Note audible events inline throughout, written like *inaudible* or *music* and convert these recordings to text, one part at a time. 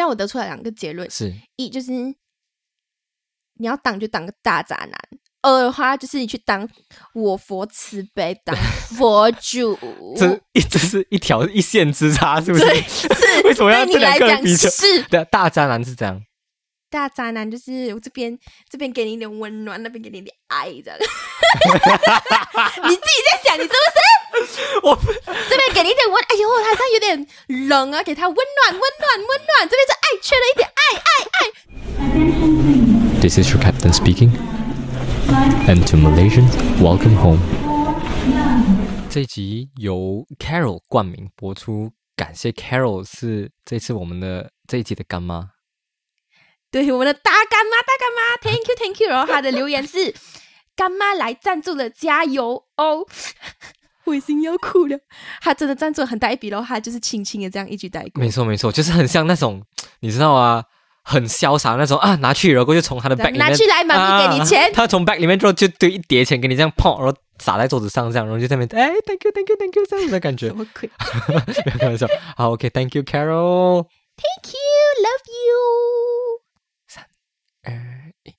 这样我得出来两个结论：是一就是你要当就当个大渣男；二的话就是你去当我佛慈悲，当佛主。*laughs* 这一这是一条一线之差，是不是？*laughs* 是为什么要对你这两来讲个比较？是对啊，大渣男是这样。大渣男，就是我这边这边给你一点温暖，那边给你一点爱，这样。*laughs* 你自己在想，你是不是？*laughs* 我这边给你一点温，哎呦，他他有点冷啊，给他温暖，温暖，温暖。这边是爱，缺了一点爱，爱，爱。This is your captain speaking. And to Malaysians, welcome home. 这一集由 Carol 冠名播出，感谢 Carol 是这次我们的这一集的干妈。对，我们的大干妈，大干妈，Thank you，Thank you。然后他的留言是：干妈来赞助了，加油哦！我已经要哭了。他真的赞助了很大一笔，然后他就是轻轻的这样一句带过。没错没错，就是很像那种你知道啊，很潇洒那种啊，拿去然后就从他的这 bag 里面拿去来，妈咪给你钱啊。他从 bag 里面之后就堆一叠钱给你这样碰，然后撒在桌子上这样，然后就在那边 *laughs* 哎，thank you thank you thank you 这样子的感觉什。么鬼 *laughs* 没有开玩笑。好，OK，thank、*laughs* you Carol。？Thank you，love you。三二一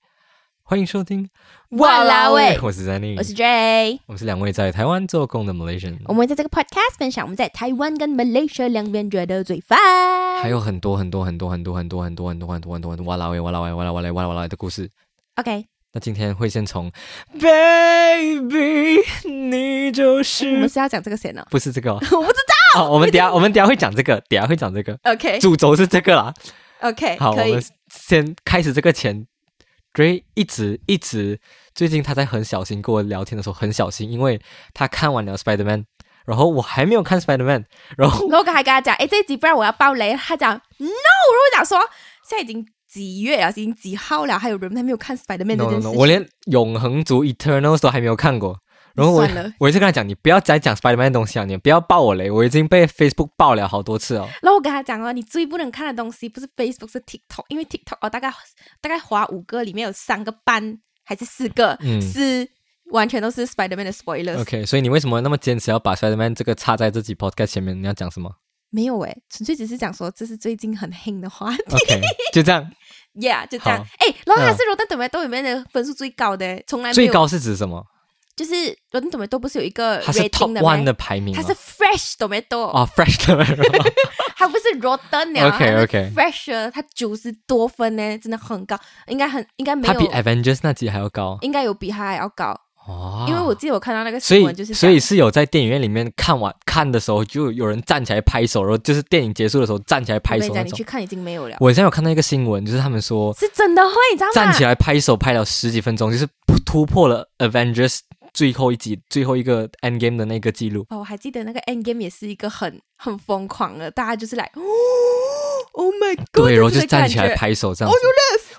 欢迎收听哇啦喂我是 Zanny，我是 J。我们是两位在台湾做工的 Malaysian，我们会在这个 podcast 分享我们在台湾跟 Malaysia 两边觉得最烦。还有很多很多很多很多很多很多很多很多很多很多哇啦喂哇啦喂哇啦哇啦哇啦哇啦的故事。OK，那今天会先从 Baby，你就是我们是是要讲这个谁呢？不是这个哦？我不知道。哦我们等下我们等下会讲这个，等下会讲这个，OK 主轴是这个啦。OK，好，我们。先开始这个前，Dray 一直一直最近他在很小心跟我聊天的时候很小心，因为他看完了 Spider Man，然后我还没有看 Spider Man，然后然 *laughs* 后我刚还跟他讲，哎，这一集不然我要爆雷。他讲 No，然后我讲说现在已经几月了，已经几号了，还有人还没有看 Spider Man 这 no 件 no 事 no，我连永恒族 Eternals 都还没有看过。然后我我一直跟他讲，你不要再讲 Spider Man 的东西啊，你不要爆我雷，我已经被 Facebook 爆了好多次哦。然后我跟他讲哦，你最不能看的东西不是 Facebook 是 TikTok，因为 TikTok 哦大概大概划五个里面有三个半还是四个、嗯是完全都是 Spider Man 的 spoilers。OK，所以你为什么那么坚持要把 Spider Man 这个插在这集 Podcast 前面？你要讲什么没有诶，纯粹只是讲说这是最近很 hit 的话题？OK，就这样。*laughs* Yeah，就这样好。哎，然后它嗯是 Rotten Tomato 里面的分数最高的，从来没有最高是指什么？就是 Rotten Tomato 不是有一个它是 Top 的 One 的排名，它是 Fresh Tomato，、哦，Fresh 的 *laughs* 它不是 Rotten 了 OK，OK Fresh 它九十多分呢，真的很高，应该很应该没有它比，Avengers 那集还要高。应该有比它还要高，哦。因为我记得我看到那个新闻就是所以讲是有在电影院里面看完看的时候，就有人站起来拍手，然后就是电影结束的时候站起来拍手那种。你去。看已经没有了，我现在有看到一个新闻，就是他们说是真的会，你知道吗？站起来拍手拍了十几分钟，就是突破了 Avengers 最后一集最后一个 End Game 的那个记录。哦，我还记得那个 End Game 也是一个很很疯狂的，大家就是来哦，Oh my God，对，然后这个就站起来。拍手这样子。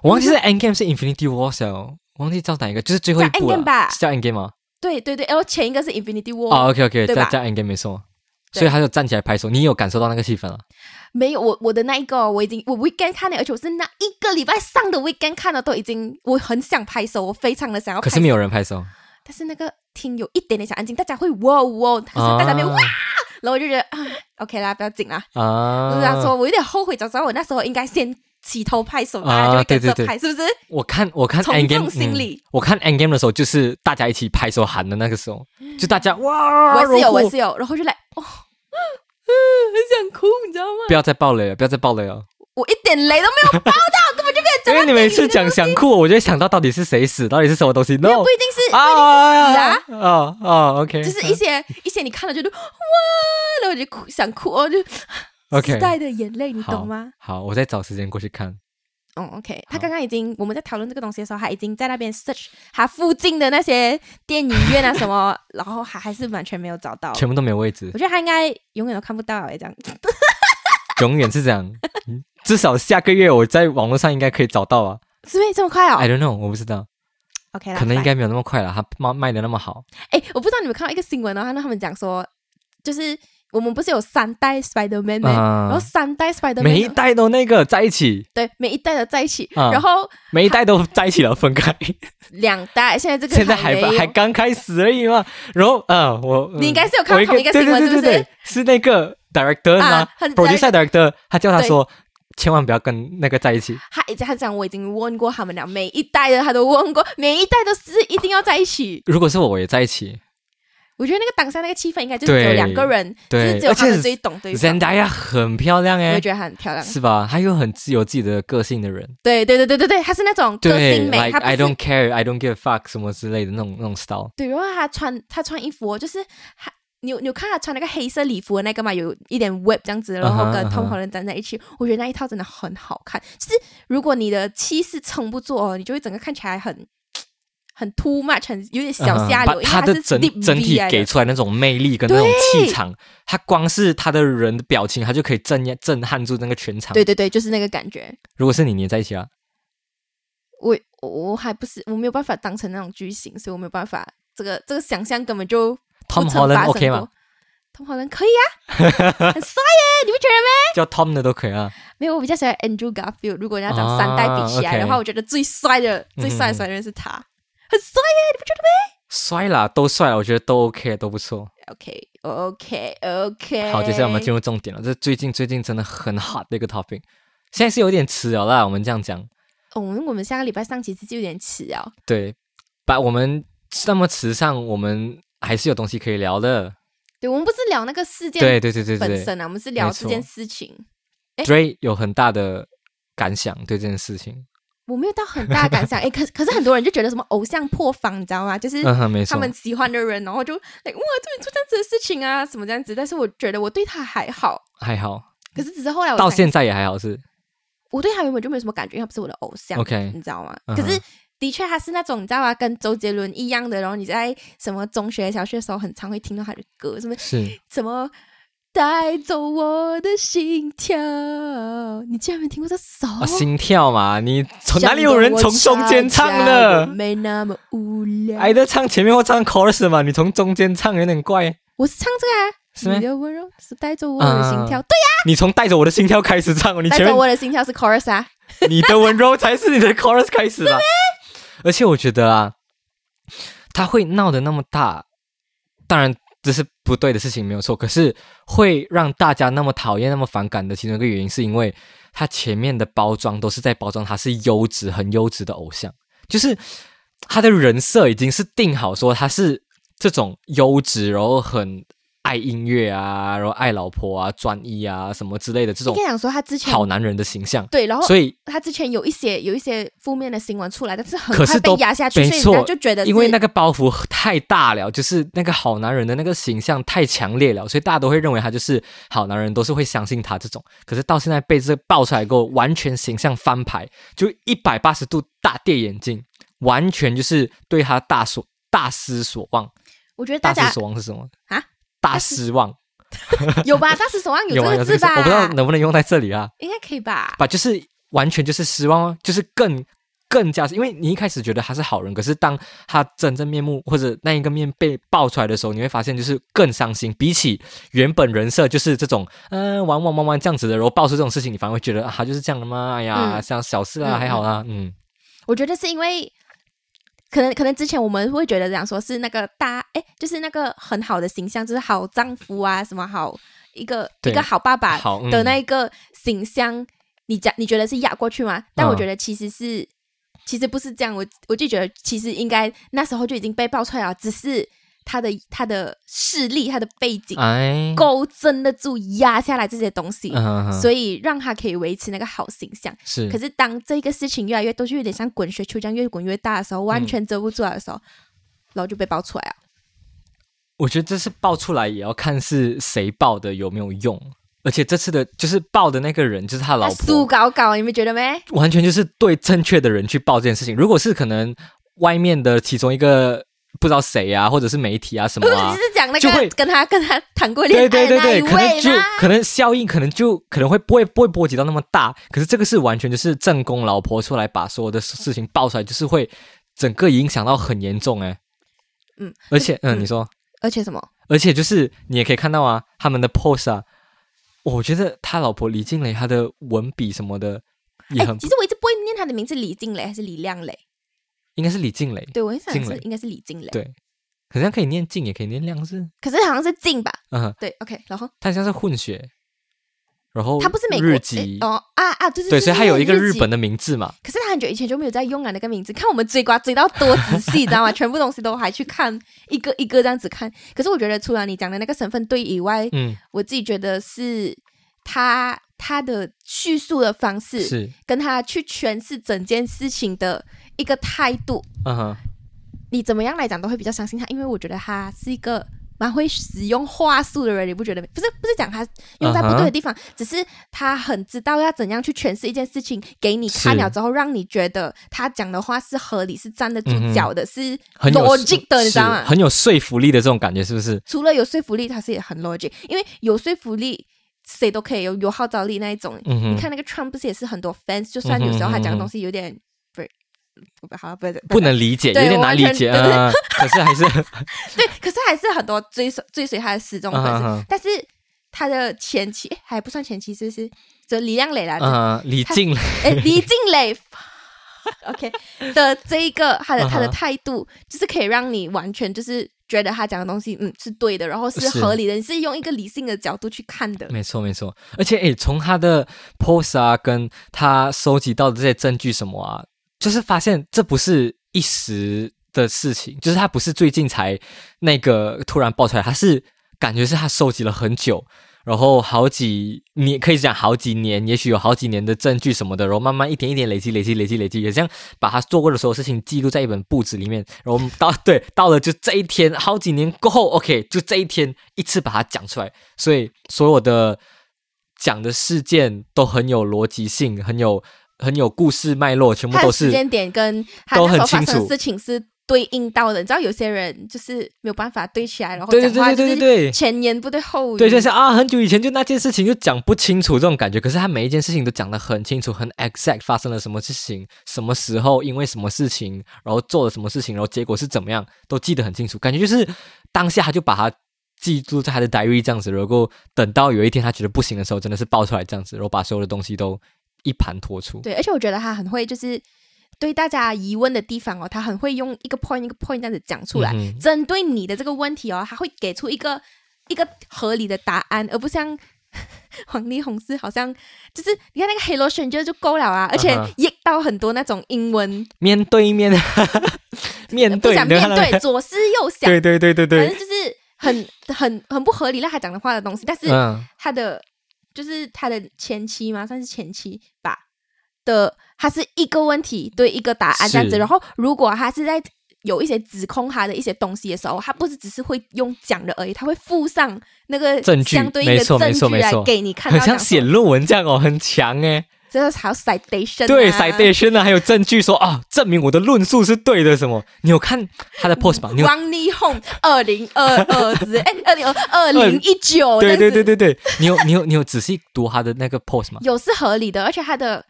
我忘记是 End Game 是 Infinity War 了，我忘记叫哪一个，就是最后一叫部是叫 End Game 吗？对对对，然后前一个是 Infinity War，、哦，OK OK，对吧叫叫 End Game 没错。所以他就站起来拍手，你有感受到那个气氛了？没有我我的那一个我已经我 weekend 看了，而且我是那一个礼拜上的 weekend 看了，都已经我很想拍手，我非常的想要拍手。可是没有人拍手。但是那个厅有一点点小安静，大家会哇哇，可是大家没有哇，然后我就觉得啊，OK 啦，不要紧啦。啊，我就想说，我有点后悔，早知道我那时候应该先起头拍手，大家就会跟着拍，是不是？我看我看从 End Game，心理。嗯我看 End Game 的时候，就是大家一起拍手喊的那个时候，就大家哇，我也是有，我也是有，然后就来哦，很想哭，你知道吗？不要再爆雷了，不要再爆雷了，我一点雷都没有包到，根本就没有 *laughs* 讲到因为你每次讲想哭，我就会想到到底是谁死，到底是什么东西没有？No 不一定是，啊啊哦哦，OK，就是一些一些你看了觉得哇，然后我就哭想哭哦，就 OK 时代的眼泪，你好懂吗？好，我再找时间过去看。哦，OK，他刚刚已经我们在讨论这个东西的时候，他已经在那边 search 他附近的那些电影院啊什么，然后还还是完全没有找到。全部都没有位置我，觉得他应该永远都看不到哎，这样。永远是这样。嗯 *laughs* 至少下个月我在网络上应该可以找到啊。是不是这么快哦 I don't know，我不知道，？OK 啦，可能应该没有那么快了。他卖卖的那么好，哎，我不知道你们看到一个新闻哦，他他们讲说，就是我们不是有三代 Spider Man 吗？啊然后三代 Spiderman 每一代都那个在一起，对每一代都在一起，啊然后每一代都在一起了，分开。两代现在这个现在还还刚开始而已嘛。然后，嗯，我你应该是有看我同一个新闻是不是对对是那个 director 吗啊很？producer director，他叫他对说千万不要跟那个在一起。他一直他讲，我已经问过他们俩，每一代的他都问过，每一代都是一定要在一起。如果是我，我也在一起。我觉得那个当下那个气氛应该就只有对两个人，对就是只有他们最懂对方。Zendaya 很漂亮哎我也，觉得她很漂亮。是吧？她又很自有自己的个性的人。对对对对对对，她是那种个性美，，like 她 I don't care, I don't give a fuck 什么之类的那种那种 style。对，然后她穿她穿衣服哦，就是她。你有你有看他穿那个黑色礼服的那个嘛？有一点 web 这样子，然后跟嗯哼嗯 Tom 哼 Holland 站在一起我觉得那一套真的很好看。就是如果你的气势撑不住哦，你就会整个看起来很很 too much，很有点小下流。嗯因为它是他的整整体给出来那种魅力跟那种气场，他光是他的人的表情，他就可以震压震撼住那个全场。对，对对，就是那个感觉。如果是你，你在一起啊？我我我还不是我没有办法当成那种巨星，所以我没有办法，这个这个想象根本就 Tom Holland OK 过吗？Tom Holland 可以啊，很帅耶，你不觉得吗？*laughs* 叫 Tom 的都可以啊。没有，我比较喜欢 Andrew Garfield。如果你要讲三代比起来的话，我觉得最帅的、最帅的嗯帅人是他，很帅耶，你不觉得吗帅啦，都帅，我觉得都 OK，都不错。？OK OK OK，好，接下来我们进入重点了。这最近最近真的很 hot 的一个 topic，现在是有点迟了啦。我们这样讲，我哦，我们下个礼拜上其实就有点迟哦。对，把我们那么迟上，我们还是有东西可以聊的。对，我们不是聊那个事件对对对对对本身啊，我们是聊这件事情。，Dray 有很大的感想对这件事情。我没有到很大的感想，*laughs* 哎，可可是很多人就觉得什么偶像破防，你知道吗？就是他。们喜欢的人，然后就，like, 哇，这里出这样子的事情啊，什么这样子。但是我觉得我对他还好，还好，可是只是后来我到现在也还好是。我对他原本就没有什么感觉，因为他不是我的偶像 OK 你知道吗？可是的确他是那种你知道吗？跟周杰伦一样的，然后你在什么中学、小学的时候，很常会听到他的歌，什么是什么。带走我的心跳，你竟然没听过这首？啊，心跳嘛，你从哪里有人从中间唱的？没那么无聊。挨着唱前面或唱 chorus 嘛，你从中间唱有点怪，我是唱这个啊，是吗你？的温柔是带走我的心跳，啊对呀、你从带着我的心跳开始唱，你带走我的心跳是 chorus 啊。你的温柔才是你的 chorus 开始啊。而且我觉得啊，他会闹得那么大，当然这是不对的事情，没有错。可是会让大家那么讨厌、那么反感的其中一个原因，是因为他前面的包装都是在包装他是优质、很优质的偶像，就是他的人设已经是定好，说他是这种优质，然后很爱音乐啊，然后爱老婆啊、专一啊什么之类的这种你跟你讲说他之前好男人的形象。对，然后所以他之前有一些有一些负面的新闻出来，但是很快被压下去，所以人家就觉得因为那个包袱太大了，就是那个好男人的那个形象太强烈了，所以大家都会认为他就是好男人，都是会相信他这种。可是到现在被这爆出来过后，完全形象翻牌，就一百八十度大跌眼镜，完全就是对他大所大失所望。我觉得大家大失所望是什么啊？大失望 *laughs* 有吧？大失所望有这个字吧？我不知道能不能用在这里啊？应该可以吧？吧，就是完全就是失望哦，就是更更加是，因为你一开始觉得他是好人，可是当他真正面目或者那一个面被爆出来的时候，你会发现就是更伤心。比起原本人设就是这种嗯、呃玩玩玩玩这样子的，然后爆出这种事情，你反而会觉得啊，他就是这样的吗？哎呀，嗯像小事啊，嗯还好啦，嗯，我觉得是因为。可能可能之前我们会觉得这样说是那个大哎，就是那个很好的形象，就是好丈夫啊，什么好一个一个好爸爸的那一个形象，你讲你觉得是压过去吗？但我嗯觉得其实是，其实不是这样。我我就觉得其实应该那时候就已经被爆出来了，只是他的他的势力、他的背景哎，够撑得住压下来这些东西，所以让他可以维持那个好形象。是，可是当这个事情越来越多，就有点像滚雪球这样越滚越大的时候，完全遮不住来的时候，然后就被爆出来了。我觉得这次爆出来也要看是谁爆的有没有用，而且这次的就是爆的那个人就是他老他婆，苏搞搞，你们觉得没？完全就是对正确的人去爆这件事情。如果是可能外面的其中一个不知道谁啊，或者是媒体啊什么啊你，是讲那就会个跟他跟他谈过恋爱对对对对，可能就？可能效应可能就可能会不会不会波及到那么大。可是这个是完全就是正宫老婆出来把所有的事情爆出来，就是会整个影响到很严重哎。嗯，而且嗯，嗯你说，而且什么？而且就是你也可以看到啊，他们的 pose 啊，我觉得他老婆李静蕾她的文笔什么的也哎、很，其实我一直不会念他的名字，李静蕾还是李亮蕾？应该是李静蕾，对我想是应该是李静蕾，对，好像可以念静，也可以念亮，是，可是好像是静吧？嗯，对，OK，然后他像是混血，然后他不是美国籍，哦啊啊，就是对，所以他有一个日本的名字嘛。可是他很久以前就没有在用啊那个名字，看我们追瓜追到多仔细，你知道吗？全部东西都还去看一个一个这样子看。可是我觉得除了你讲的那个身份对以外，嗯，我自己觉得是他他的叙述的方式，是，跟他去诠释整件事情的一个态度，嗯哼，你怎么样来讲都会比较相信他，因为我觉得他是一个。蛮会使用话术的人，你不觉得？不是不是讲他用在不对的地方只是他很知道要怎样去诠释一件事情给你看了之后，让你觉得他讲的话是合理、是站得住脚的、是很有 logic 的，你知道吗？很有说服力的这种感觉，是不是？除了有说服力，他是也很 logic，因为有说服力。谁都可以有有号召力那一种，嗯你看那个 Trump 不是也是很多 fans，就算有时候他讲的东西有点不是，不好不是不能理解，有对点难理解我完全啊。可是还是 *laughs* 对，可是还是很多追随追随他的始终粉丝，但是他的前妻还不算前妻，是不是？就李亮磊啦，嗯，李静哎，李静磊，OK 的这一个他的他的态度，就是可以让你完全就是觉得他讲的东西，嗯，是对的，然后是是合理的，你是用一个理性的角度去看的。没错没错，而且诶，从他的 post 啊，跟他收集到的这些证据什么啊，就是发现这不是一时的事情，就是他不是最近才那个突然爆出来，他是感觉是他收集了很久。然后好几年，可以讲好几年，也许有好几年的证据什么的，然后慢慢一点一点累积、累积、累积、累积，也这样把他做过的所有事情记录在一本簿子里面。然后到对到了就这一天，好几年过后，OK，就这一天一次把它讲出来。所以所有的讲的事件都很有逻辑性，很有很有故事脉络，全部都是时间点跟都很清楚事情是对应到的。你知道有些人就是没有办法对起来，然后讲话就是前言不对后语。对，就是啊，很久以前就那件事情就讲不清楚这种感觉，可是他每一件事情都讲得很清楚，很 exact 发生了什么事情，什么时候，因为什么事情，然后做了什么事情，然后结果是怎么样，都记得很清楚，感觉就是当下他就把它记住在他的 diary 这样子，然后等到有一天他觉得不行的时候，真的是爆出来这样子，然后把所有的东西都一盘托出。对，而且我觉得他很会，就是对大家疑问的地方哦，他很会用一个 point 一个 point 这样子讲出来，嗯针对你的这个问题哦，他会给出一个一个合理的答案，而不像 *laughs* 黄丽红是好像就是你看那个 Hello Stranger 就够了啊，而且也到很多那种英文，面对面，*laughs* 面不对，想面你看到没对，左思右想，对对对对对。反正，就是很很很不合理，让他讲的话的东西，但是嗯，他的就是他的前妻嘛，算是前妻吧的，它是一个问题对一个答案这样子。然后如果他是在有一些指控他的一些东西的时候，他不是只是会用讲的而已，他会附上那个证据相对应的证据来给你看到，很像写论文这样哦，很强诶。这个还有 citation，、啊、对，citation 呢，还有证据说啊，证明我的论述是对的。什么？你有看他的 post 吗？王力宏二零二二之 *laughs* 哎，二零二二零一九，对对对对对，你有你有你有仔细读他的那个 post 吗？有是合理的，而且他的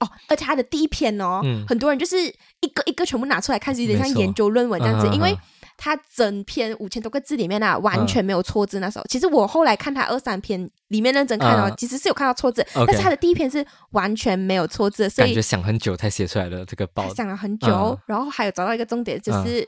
哦，而且他的第一篇哦，嗯很多人就是一个一个全部拿出来看，是有点像研究论文这样子，因为他整篇五千多个字里面啊，完全没有错字。那时候，其实我后来看他二三篇里面认真看哦，嗯。其实是有看到错字但是他的第一篇是完全没有错字，所以感觉想很久才写出来的这个报他，想了很久，嗯然后还有找到一个重点，就是。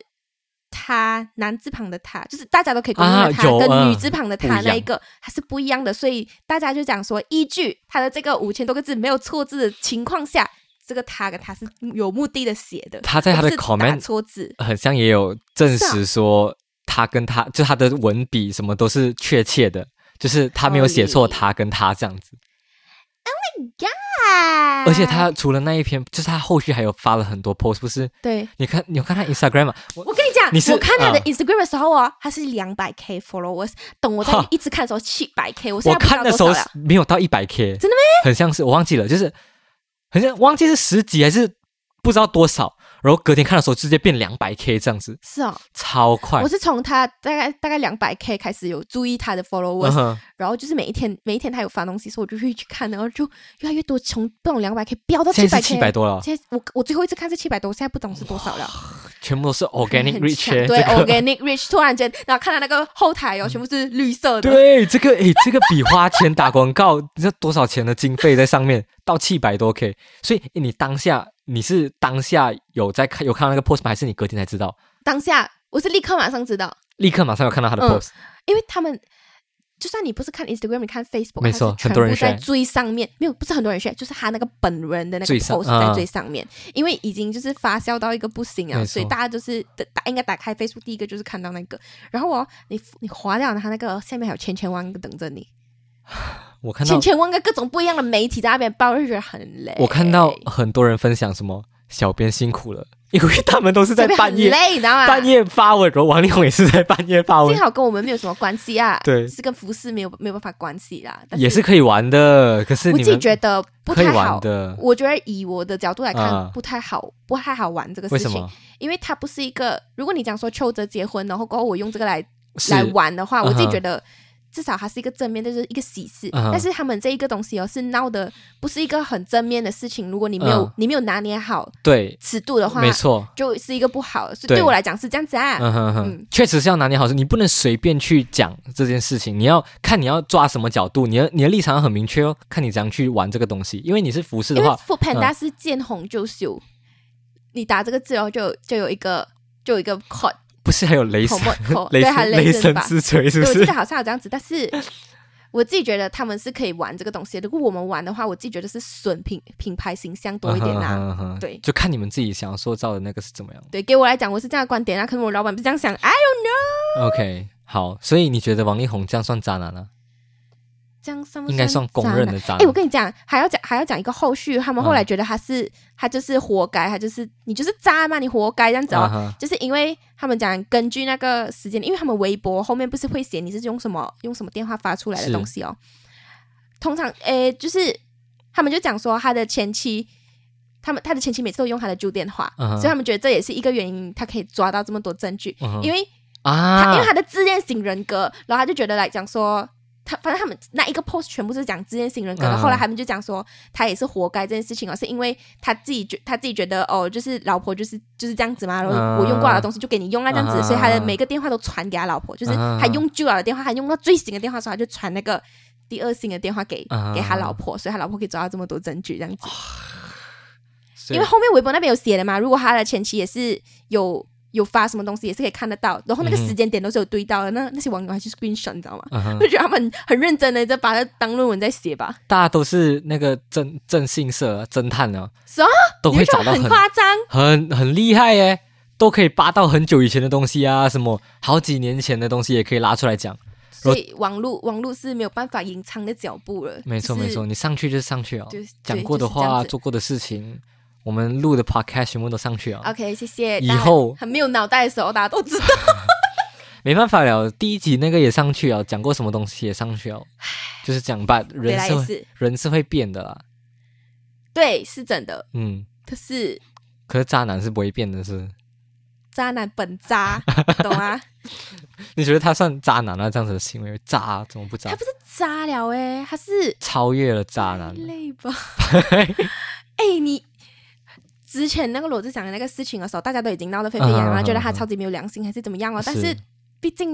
他男字旁的他，就是大家都可以公认啊的他，跟女字旁的他那一个，它是不一样的，所以大家就讲说，依据他的这个五千多个字没有错字的情况下，这个他跟他是有目的的写的，他在他的 comment 错字，很像也有证实说他跟他就他的文笔什么都是确切的，就是他没有写错他跟他这样子。啊而且他除了那一篇，就是他后续还有发了很多 post，不是？对。你看，你有看他 Instagram 吗？我我跟你讲，你是我看他的啊 Instagram 的时候哦，他是两百 K followers，等我在一直看的时候七百 K，我现我看的时候。没有到一百 K，真的吗？很像是我忘记了，就是很像忘记是十几还是不知道多少，然后隔天看的时候直接变两百 K 这样子，是哦，超快。我。是从他大概大概两百 K 开始有注意他的 followers，、然后就是每一天每一天他有发东西，所以我就会去看，然后就越来越多，从不懂两百 K 飙到七百七百多了，现在我我最后一次看是七百多，现在不懂是多少了。全部都是 organic *laughs* 很 rich，欸对这个。organic rich，突然间，然后看到那个后台哦，全部是绿色的，对，这个诶，这个比花钱打广告，你知道多少钱的经费在上面？到七百多 K，所以你当下你是当下有在看有看到那个 post 吗？还是你隔天才知道？当下我是立刻马上知道，立刻马上有看到他的嗯 post，、因为他们就算你不是看 Instagram，你看 Facebook，没错很多人部在最上面，没有不是很多人 share，就是他那个本人的那个 post 啊在最上面，因为已经就是发酵到一个不行啊，所以大家就是打应该打开 Facebook 第一个就是看到那个，然后哦，你你划掉他那个下面还有千千万个等着你，*laughs* 我看到千千万个各种不一样的媒体在那边报，就觉得很累。我看到很多人分享什么小编辛苦了，因为他们都是在半夜累，你知道吗？半夜发文，然后王力宏也是在半夜发文幸，好跟我们没有什么关系啊，对是跟服饰没有没有办法关系啦。也是可以玩的。可是我自己觉得不太好。的，我觉得以我的角度来看，啊不太好，不太好玩这个事情，为什么？因为它不是一个。如果你讲说邱泽结婚，然后过后我用这个来是来玩的话，我自己觉得至少它是一个正面，就是一个喜事。但是他们这一个东西哦，是闹的不是一个很正面的事情。如果你没有、嗯你没有拿捏好对，尺度的话，没错。就是一个不好的。所以对对我来讲是这样子啊。嗯哼哼嗯，确实是要拿捏好，你不能随便去讲这件事情，你要看你要抓什么角度，你的你的立场要很明确哦，看你怎样去玩这个东西，因为你是服饰的话，Food Panda 是见红就秀，你打这个字哦，就就有一个就有一个 code 不是还有雷神 *laughs* 对，还神雷神吧？之锤是不是？对我记得好像有这样子，但是我自己觉得他们是可以玩这个东西的。如果我们玩的话，我自己觉得是损品品牌形象多一点啦。对就看你们自己想要塑造的那个是怎么样。对，给我来讲，我是这样的观点啊。可能我老板不是这样想，I don't know。OK，好，所以你觉得王力宏这样算渣男啊？这样算不应该算公认的渣哎、男。我跟你讲，还要讲还要讲一个后续，他们后来觉得他是、他就是活该，他就是你就是渣嘛，你活该这样子哦。啊就是因为他们讲根据那个时间，因为他们微博后面不是会写你是用什么用什么电话发出来的是东西哦。通常诶，就是他们就讲说他的前妻，他们他的前妻每次都用他的旧电话，所以他们觉得这也是一个原因，他可以抓到这么多证据，因为啊，他因为他的自恋型人格，然后他就觉得来讲说。他反正他们那一个 post 全部是讲自恋型人格的，嗯。后来他们就讲说他也是活该这件事情哦，是因为他自己觉他自己觉得哦，就是老婆就是就是这样子嘛，然后嗯。我用过了的东西就给你用了这样子，嗯。所以他的每个电话都传给他老婆，就是嗯。他用旧了的电话，他用到最新的电话的时候，他就传那个第二新的电话给、嗯。给他老婆，所以他老婆可以抓到这么多证据这样子。*sighs* 因为后面微博那边有写的嘛，如果他的前妻也是有有发什么东西，也是可以看得到，然后那个时间点都是有对到的，那那些网友还去 screenshot，你知道吗？*laughs* 就觉得他们很认真的在把它当论文在写吧，大家都是那个征征信社侦探呢，什么，都会找到很很夸张，很很厉害耶，都可以扒到很久以前的东西啊，什么好几年前的东西也可以拉出来讲。所以网络网络是没有办法隐藏的脚步了。就是没错没错，你上去就上去哦就是，讲过的话、做过的事情，我们录的 podcast 全部都上去了。OK，谢谢。以后很没有脑袋的时候，大家都知道。*laughs* 没办法了，第一集那个也上去了，讲过什么东西也上去了，就是讲吧，人是人是会变的啦。对，是真的。嗯，可是可是渣男是不会变的是，渣男本渣，*laughs* 懂吗？你觉得他算渣男啊？这样子的行为渣怎么不渣他？不是渣了哎、他是超越了渣男，累吧？*laughs* 哎、你之前那个罗志祥的那个事情的时候，大家都已经闹得沸沸扬扬，觉得他超级没有良心还是怎么样哦。但是是毕竟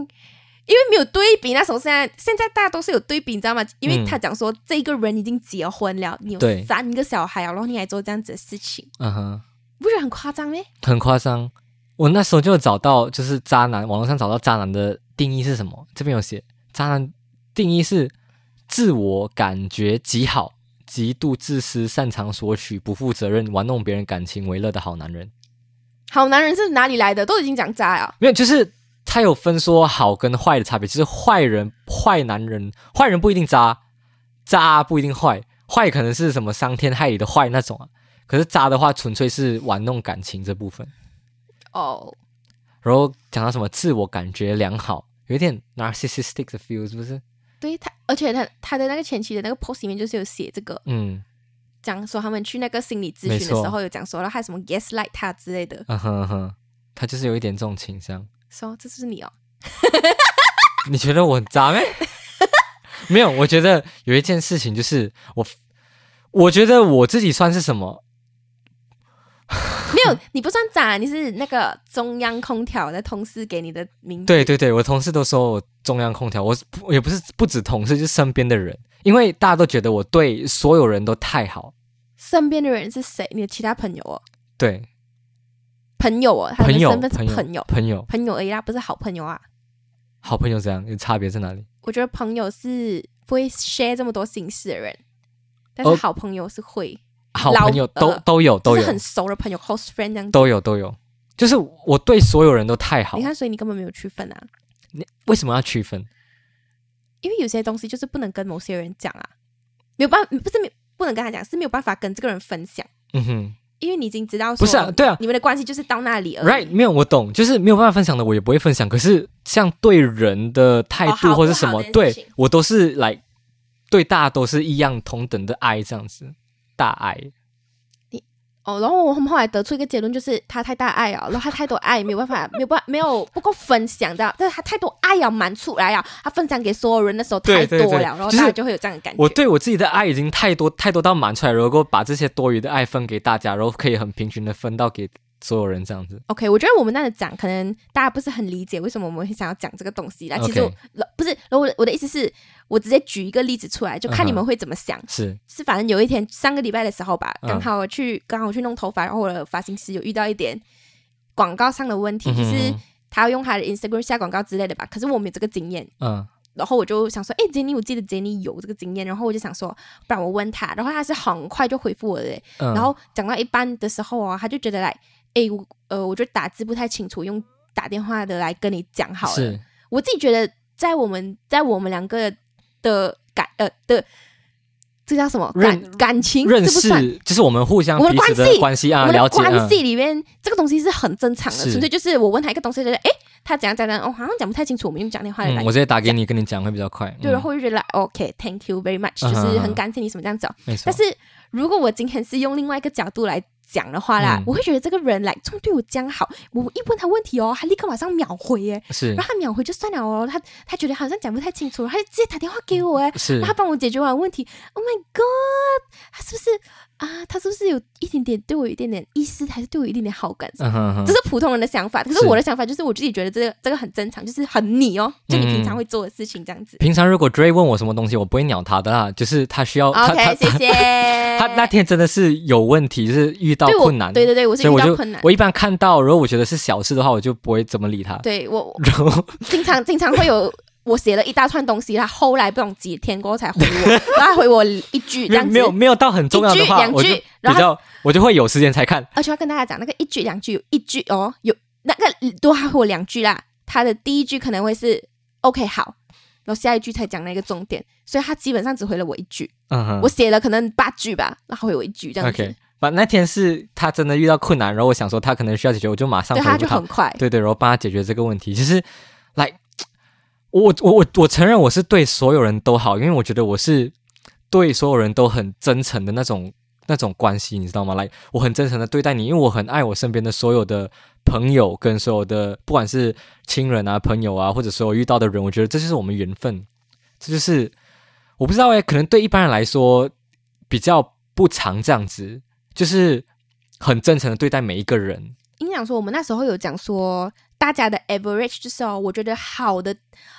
因为没有对比，那时候现在现在大家都是有对比，你知道吗？因为嗯他讲说这个人已经结婚了，你有三个小孩啊，然后你还做这样子的事情，嗯哼，不是很夸张吗？很夸张。我那时候就有找到，就是渣男，网络上找到渣男的定义是什么？这边有写，渣男定义是自我感觉极好，极度自私，擅长索取，不负责任，玩弄别人感情为乐的好男人。好男人是哪里来的？都已经讲渣啊。没有，就是他有分说好跟坏的差别，就是坏人、坏男人，坏人不一定渣，渣不一定坏，坏可能是什么伤天害理的坏那种啊。可是渣的话，纯粹是玩弄感情这部分。哦，然后讲到什么自我感觉良好，有一点 narcissistic 的 feel，是不是？对他，而且他他的那个前期的那个 post 里面就是有写这个，嗯讲说他们去那个心理咨询的时候有讲说了，还有什么 yes like 他之类的，嗯哼嗯哼，他就是有一点这种倾向。说这就是你哦。*laughs* 你觉得我很渣咩？*laughs* 没有，我觉得有一件事情就是我，我觉得我自己算是什么？*laughs* 没有，你不算渣，你是那个中央空调的同事给你的名字。对对对，我同事都说我中央空调，我是 *laughs* 不也不是不止同事，就是身边的人，因为大家都觉得我对所有人都太好。身边的人是谁？你的其他朋友哦，对，朋友哦，他的朋友身份是朋友朋友，朋友朋友而已啦，不是好朋友啊。好朋友这样有差别在哪里？我觉得朋友是不会 share 这么多心事的人，但是哦好朋友是会，好朋友都呃都有都有。就是很熟的朋友 close friend 这样子。都有都有，就是我对所有人都太好。你，看，所以你根本没有区分啊，你为什么要区分？因为有些东西就是不能跟某些人讲啊，没有办法不是没有不能跟他讲，是没有办法跟这个人分享，嗯哼。因为你已经知道不是啊对啊。你们的关系就是到那里而已。，right，没有我懂，就是没有办法分享的，我也不会分享。可是像对人的态度或是什么，对我都是来对大家都是一样同等的爱这样子，大爱。你哦，然后我们后来得出一个结论，就是他太大爱啊，然后他太多爱，没有办法，*laughs* 没有办法，没有不够分享的，但是他太多爱要满出来啊，他分享给所有人的时候太多了，对对对然后大家就会有这样的感觉。我对我自己的爱已经太多太多到满出来，如果把这些多余的爱分给大家，然后可以很平均的分到给所有人这样子。OK，我觉得我们那样讲，可能大家不是很理解为什么我们会想要讲这个东西啦。其实我不是，然后我我的意思是，我直接举一个例子出来，就看你们会怎么想。是，是反正有一天上个礼拜的时候吧，嗯刚好我去刚好我去弄头发，然后我的发型师有遇到一点广告上的问题，嗯就是他要用他的 Instagram 下广告之类的吧，可是我没有这个经验。嗯然后我就想说，哎，Jenny，我记得 Jenny 有这个经验，然后我就想说，不然我问他，然后他是很快就回复我的，嗯，然后讲到一半的时候啊，他就觉得来，哎，我呃，我觉得打字不太清楚，用打电话的来跟你讲好了。是我自己觉得，在我们在我们两个的感呃的，这叫什么感感情？认。识，就是我们互相我们的彼此的关系关系啊，我们的。关嗯系里面，这个东西是很正常的，纯粹就是我问他一个东西，觉得哎，他怎样怎样，哦，好像讲不太清楚，我们用讲电话的来嗯，我直接打给你，跟你讲会比较快。对，嗯然后我就觉得来 OK，Thank you very much，嗯就是很感谢你什么这样子哦。没错。但是如果我今天是用另外一个角度来讲的话啦，嗯。我会觉得这个人来这么对我这样好，我一问他问题哦，他立刻马上秒回耶，是。然后他秒回就算了哦，他他觉得好像讲不太清楚，他就直接打电话给我哎，是。然后他帮我解决完问题。Oh my god，他是不是啊？他是不是有一点点对我有一点点意思，还是对我有一点点好感？这是普通人的想法，可是是我的想法就是我自己觉得这个这个很正常，就是很你哦，就你平常嗯会做的事情这样子。平常如果 Dray 问我什么东西，我不会鸟他的啦，就是他需要 OK，谢谢。*laughs* 他那天真的是有问题，就是遇到困难，对对对，我是遇到困难。我一般看到，如果我觉得是小事的话，我就不会怎么理他。对我 *laughs* 然后经常经常会有我写了一大串东西，他后来不懂几天过后才回我，*laughs* 然后他回我一句这样子，没有没有到很重要的两句我就比然后较我就会有时间才看。而且要跟大家讲，那个一句两句有一句哦，有那个多还回我两句啦。他的第一句可能会是 OK 好，然后下一句才讲那个重点，所以他基本上只回了我一句。嗯哼我写了可能八句吧，然后回我一句这样子 OK，把那天是他真的遇到困难，然后我想说他可能需要解决，我就马上对他。就很快。对对，然后帮他解决这个问题。其实，来，我我我我承认我是对所有人都好，因为我觉得我是对所有人都很真诚的那种那种关系，你知道吗？来，我很真诚的对待你，因为我很爱我身边的所有的朋友跟所有的不管是亲人啊、朋友啊，或者所有遇到的人，我觉得这就是我们缘分，这就是我不知道诶，可能对一般人来说比较不常这样子，就是很真诚的对待每一个人。应该讲说，我们那时候有讲说，大家的 average 就是哦，我觉得好的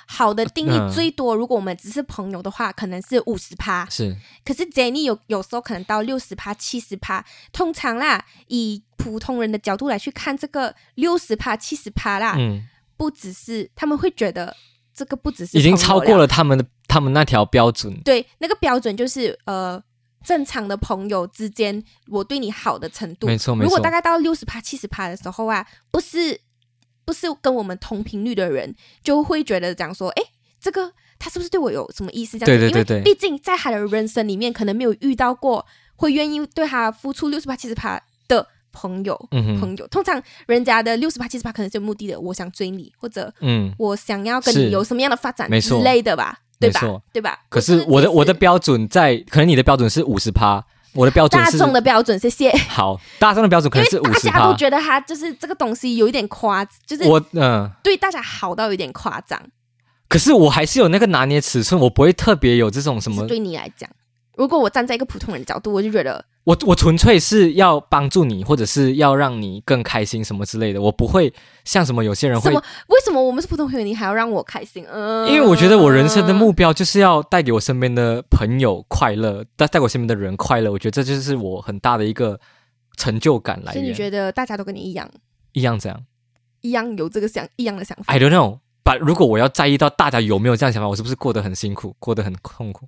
好的定嗯义最多，如果我们只是朋友的话，可能是五十趴。是，可是 Jenny 有有时候可能到六十趴、七十趴。通常啦，以普通人的角度来去看这个六十趴、七十趴啦，嗯。不只是他们会觉得这个不只是已经超过了他们的他们那条标准。对，那个标准就是呃，正常的朋友之间，我对你好的程度。没错没错如果大概到六十趴、七十趴的时候啊，不是不是跟我们同频率的人，就会觉得讲说，哎，这个他是不是对我有什么意思？这样子，对对对对因为毕竟在他的人生里面，可能没有遇到过会愿意对他付出六十八、七十趴的。朋友，嗯哼朋友，通常人家的六十八、七十趴可能是有目的的，我想追你，或者嗯，我想要跟你有什么样的发展之类的吧，对吧？对吧？可是我的我的标准在，可能你的标准是五十趴，我的标准大是众的标准，谢谢。好，大众的标准可因能是五十大家都趴。觉得他就是这个东西有一点夸，就是我嗯、对大家好到有点夸张。可是我还是有那个拿捏尺寸，我不会特别有这种什么，是对你来讲，如果我站在一个普通人的角度，我就觉得我我纯粹是要帮助你，或者是要让你更开心什么之类的，我不会像什么有些人会什么？为什么我们是普通朋友，你还要让我开心？嗯，因为我觉得我人生的目标就是要带给我身边的朋友快乐，带带给我身边的人快乐。我觉得这就是我很大的一个成就感来源。所以你觉得大家都跟你一样，一样这样一样有这个想一样的想法？？I don't know，把如果我要在意到大家有没有这样想法，我是不是过得很辛苦，过得很痛苦？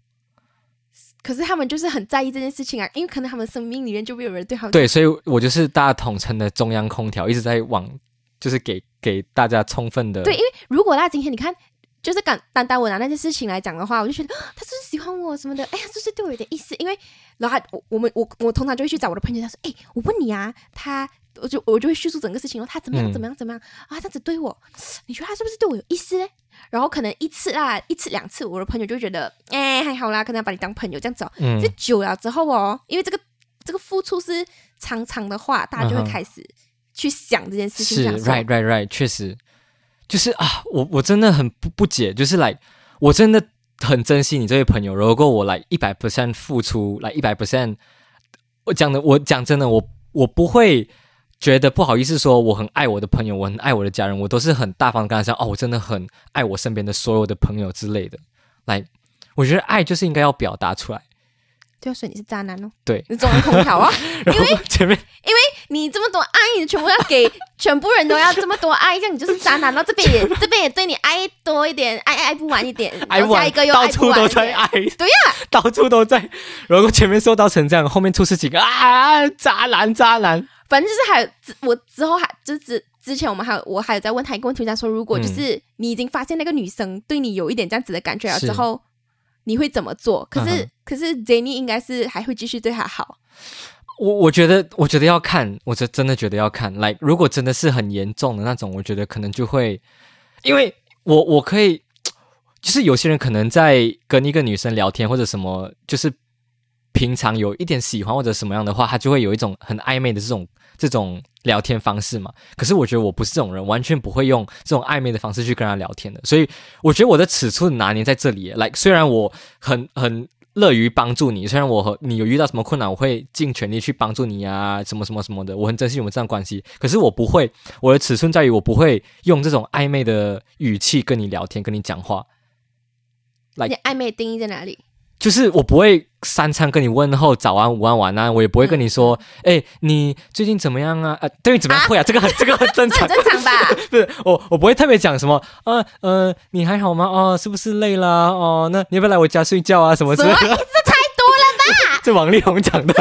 可是他们就是很在意这件事情啊，因为可能他们生命里面就没有人对他们对，所以我就是大家统称的中央空调，一直在往，就是给给大家充分的对，因为如果他今天你看，就是敢单单我拿那件事情来讲的话，我就觉得啊他是不是喜欢我什么的，哎呀，是不是对我有点意思？因为然后我我们我我通常就会去找我的朋友，他说，哎，我问你啊，他我就我就会叙述整个事情，然后他怎么样嗯怎么样怎么样啊，他这样子对我，你觉得他是不是对我有意思嘞？然后可能一次啊，一次两次，我的朋友就会觉得，哎，还好啦，可能要把你当朋友这样子哦。嗯这久了之后哦，因为这个这个付出是常常的话，大家就会开始去想这件事情，是想说 right right right，确实就是啊，我我真的很不不解，就是来我真的很珍惜你这位朋友，如果我来一百 percent 付出，来一百 percent，我讲的我讲真的，我我不会。觉得不好意思说我很爱我的朋友，我很爱我的家人，我都是很大方的跟他讲哦，我真的很爱我身边的所有的朋友之类的。来，我觉得爱就是应该要表达出来。就说你是渣男哦，对，你中央空调啊，*laughs* 因为前面因为你这么多爱，你全部要给 *laughs* 全部人都要这么多爱，这样你就是渣男。然后这边也这边也对你爱多一点，爱爱不完一点，爱 *laughs* 然后下一个又到处。都在爱，对呀、到处都在。然后前面受到成这样，后面出事情啊，渣男渣男。反正就是还有之我之后还就是之之前我们还有我还有在问他一个问题，他说如果就是你已经发现那个女生对你有一点这样子的感觉了之后，你会怎么做？可是、嗯可是 Jenny 应该是还会继续对他好。我我觉得，我觉得要看，我真真的觉得要看。来，如果真的是很严重的那种，我觉得可能就会，因为我我可以，*tsk* 就是有些人可能在跟一个女生聊天或者什么，就是平常有一点喜欢或者什么样的话，他就会有一种很暧昧的这种这种聊天方式嘛。可是我觉得我不是这种人，完全不会用这种暧昧的方式去跟他聊天的。所以我觉得我的尺寸拿捏在这里。来，虽然我很很乐于帮助你，虽然我和你有遇到什么困难，我会尽全力去帮助你啊，什么什么什么的，我很珍惜我们这段关系。可是我不会，我的尺寸在于我不会用这种暧昧的语气跟你聊天，跟你讲话。来你暧昧定义在哪里？就是我不会三餐跟你问候早安、午安、晚安，我也不会跟你说，哎、你最近怎么样啊？呃，对，怎么样会啊？这个很这个很正常 *laughs* 很，正常吧？*laughs* 不是我我不会特别讲什么，呃呃，你还好吗？哦，是不是累了？哦，那你要不要来我家睡觉啊？什么之什么？类的？这太多了吧？*laughs* 这王力宏讲的？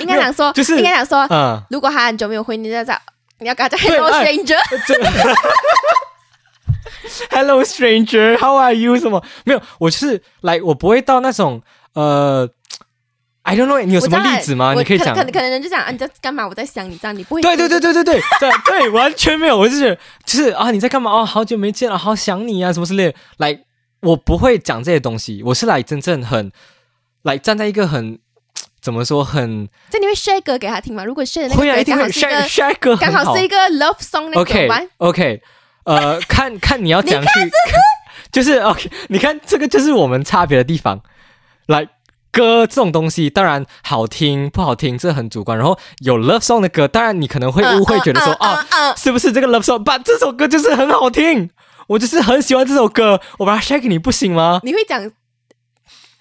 应该讲说，就是应该讲说，嗯，如果他很久没有回你，再找你要跟他讲对 Hello 哎 stranger，这个 *laughs* Hello stranger, how are you？什么没有？我是来，我不会到那种呃，I don't know，你有什么例子吗？你可以讲可。可能人就讲啊，你在干嘛？我在想你，这样你不会对对对对对对对对，完全没有，我就是就是啊，你在干嘛？哦，好久没见了，好想你啊，什么之类的。来，我不会讲这些东西，我是来真正很来站在一个很怎么说很这你会 share 歌给他听吗？如果 share 的那个歌刚好是一 share 个 share 歌刚好是一个 love song 那 OK？OK，呃，看看你要讲去，*laughs* 就是 OK，你看这个就是我们差别的地方。来，歌这种东西当然好听不好听，这很主观。然后有 love song 的歌，当然你可能会误会，觉得说嗯啊，是不是这个 love song？把这首歌就是很好听，我就是很喜欢这首歌，我把它 share 给你不行吗？你会讲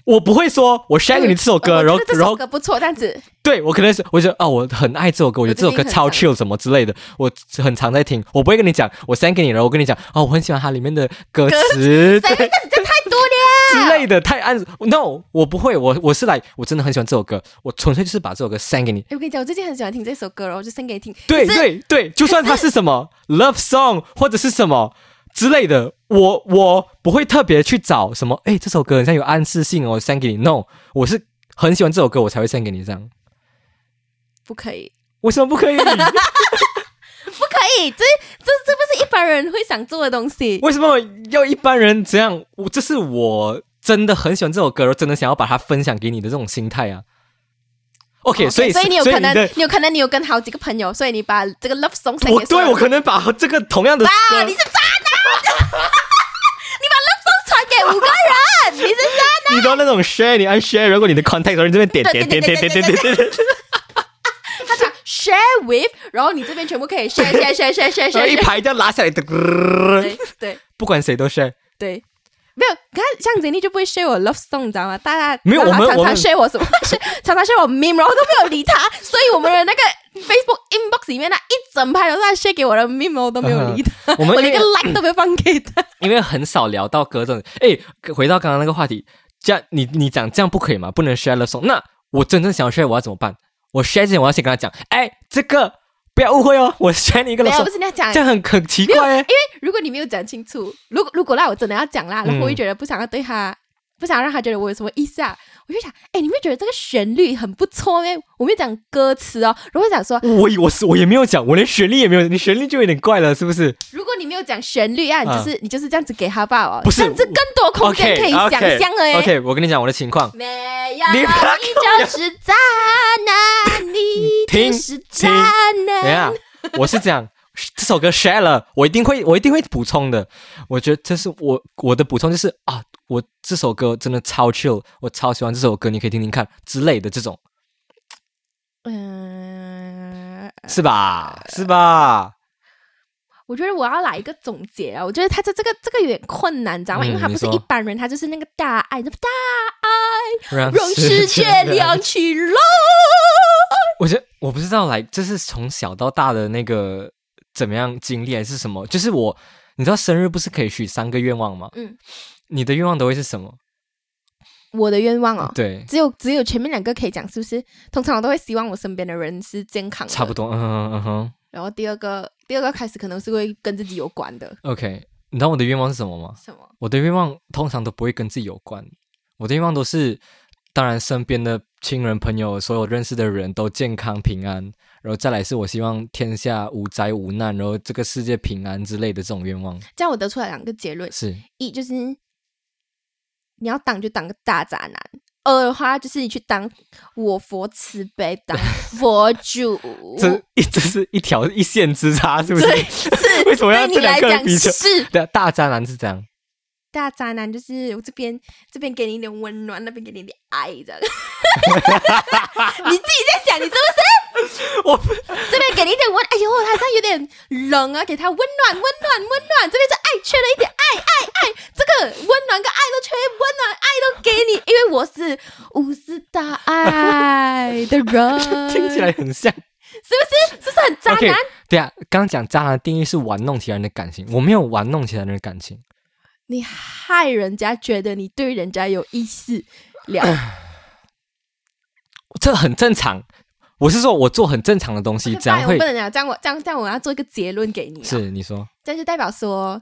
我不会说我 share 给你这首歌，我然后然后歌不错，这样子对我可能是，我觉得啊、我很爱这首歌，我觉得这首歌超 chill 什么之类的，我很常在听。我不会跟你讲，我 send 给你，然后我跟你讲，哦，我很喜欢它里面的歌词这对这太多了。之类的，太暗。No，我不会，我我是来，我真的很喜欢这首歌，我纯粹就是把这首歌 send 给你。哎我跟你讲，我最近很喜欢听这首歌，然后我就 send 给你听。对对对，就算它是什么 love song 或者是什么之类的，我我不会特别去找什么，哎，这首歌好像有暗示性哦，我 send 给你。No，我是很喜欢这首歌，我才会 send 给你这样。不可以，为什么不可以？*laughs* 不可以，这这这不是一般人会想做的东西。为什么要一般人这样？我这是我真的很喜欢这首歌，我真的想要把它分享给你的这种心态啊。OK，, 所以所以你有可能的，你有可能你有跟好几个朋友，所以你把这个 love song 我对我可能把这个同样的啊，歌你是渣男！你把 love song 传给五个人，你是渣你知道那种 share，你按 share，如果你的 contact，然后你这边点点点点点点点点，他讲 share with，然后你这边全部可以 share share share share share，, share 一排就拉下来的，对对不管谁都 share。对。没有，你看像 Jenny 就不会 share 我 love song，你知道吗？大家没有我们常常 share 我什么常常 share 我 meme，然后都没有理他，所以我们的那个 Facebook inbox 里面那一整排都是他 share 给我的 memo 我都没有理他，*laughs* 我们我连个 like 都没有放给他。因为很少聊到歌这种。哎，回到刚刚那个话题，这样你你讲这样不可以吗？不能 share love song。那我真正想要 share，我要怎么办？我 share 之前我要先跟他讲，哎，这个不要误会哦，我 share 你一个没 love，song 不。是你要讲这，样很很奇怪因为。如果你没有讲清楚，如果如果那我真的要讲啦，然后我嗯会觉得不想要对他，不想让他觉得我有什么意思啊，我就想，哎，你没有觉得这个旋律很不错咩？我没有讲歌词哦，如果讲说，我我是我也没有讲，我连旋律也没有，你旋律就有点怪了，是不是？如果你没有讲旋律啊，你就是、你就是这样子给他吧哦，不是这样子更多空间可以想象了耶。OK，我跟你讲我的情况，没有，你你就是渣男，你停就是渣等一男。下，我是这样，这首歌 share 了，我一定会我一定会补充的。我觉得这是我我的补充就是啊，我这首歌真的超 chill，我超喜欢这首歌，你可以听听看之类的这种，嗯，是吧？是吧？我觉得我要来一个总结啊！我觉得他这这个这个有点困难，你知道吗？嗯因为他不是一般人，他就是那个大爱，那大爱让让世界亮起来。*laughs* 我觉得我不知道来，这是从小到大的那个怎么样经历还是什么？就是我，你知道生日不是可以许三个愿望吗？嗯，你的愿望都会是什么？我的愿望哦，对，只有只有前面两个可以讲，是不是？通常我都会希望我身边的人是健康的，差不多，嗯哼嗯哼然后第二个第二个开始可能是会跟自己有关的，，OK。你知道我的愿望是什么吗？什么？我的愿望通常都不会跟自己有关，我的愿望都是，当然身边的亲人朋友，所有认识的人都健康平安，然后再来是我希望天下无灾无难，然后这个世界平安之类的这种愿望。这样我得出来两个结论：是，一就是你要挡就挡个大渣男；二的话就是你去当我佛慈悲，当佛主。*laughs* 这一这是一条一线之差，是不是？对，是 *laughs* 为什么要对这两个比较？是大渣男是这样。大渣男，就是我这边这边给你一点温暖，那边给你一点爱，这样。*laughs* 你自己在想，你是不是？我这边给你一点温，哎呦，好像有点冷啊，给他温暖，温暖，温暖。这边是爱，缺了一点爱，爱，爱。这个温暖跟爱都缺，温暖爱都给你，因为我是无私大爱的人。听起来很像。*laughs* 是不是？是不是很渣男？对啊，刚刚讲渣男的定义是玩弄其他人的感情，我没有玩弄其他人的感情。你害人家觉得你对人家有意思了。*laughs* 这很正常。我是说，我做很正常的东西，这样会我不能讲，这样我这样这样我要做一个结论给你、啊。是你说这样就代表说，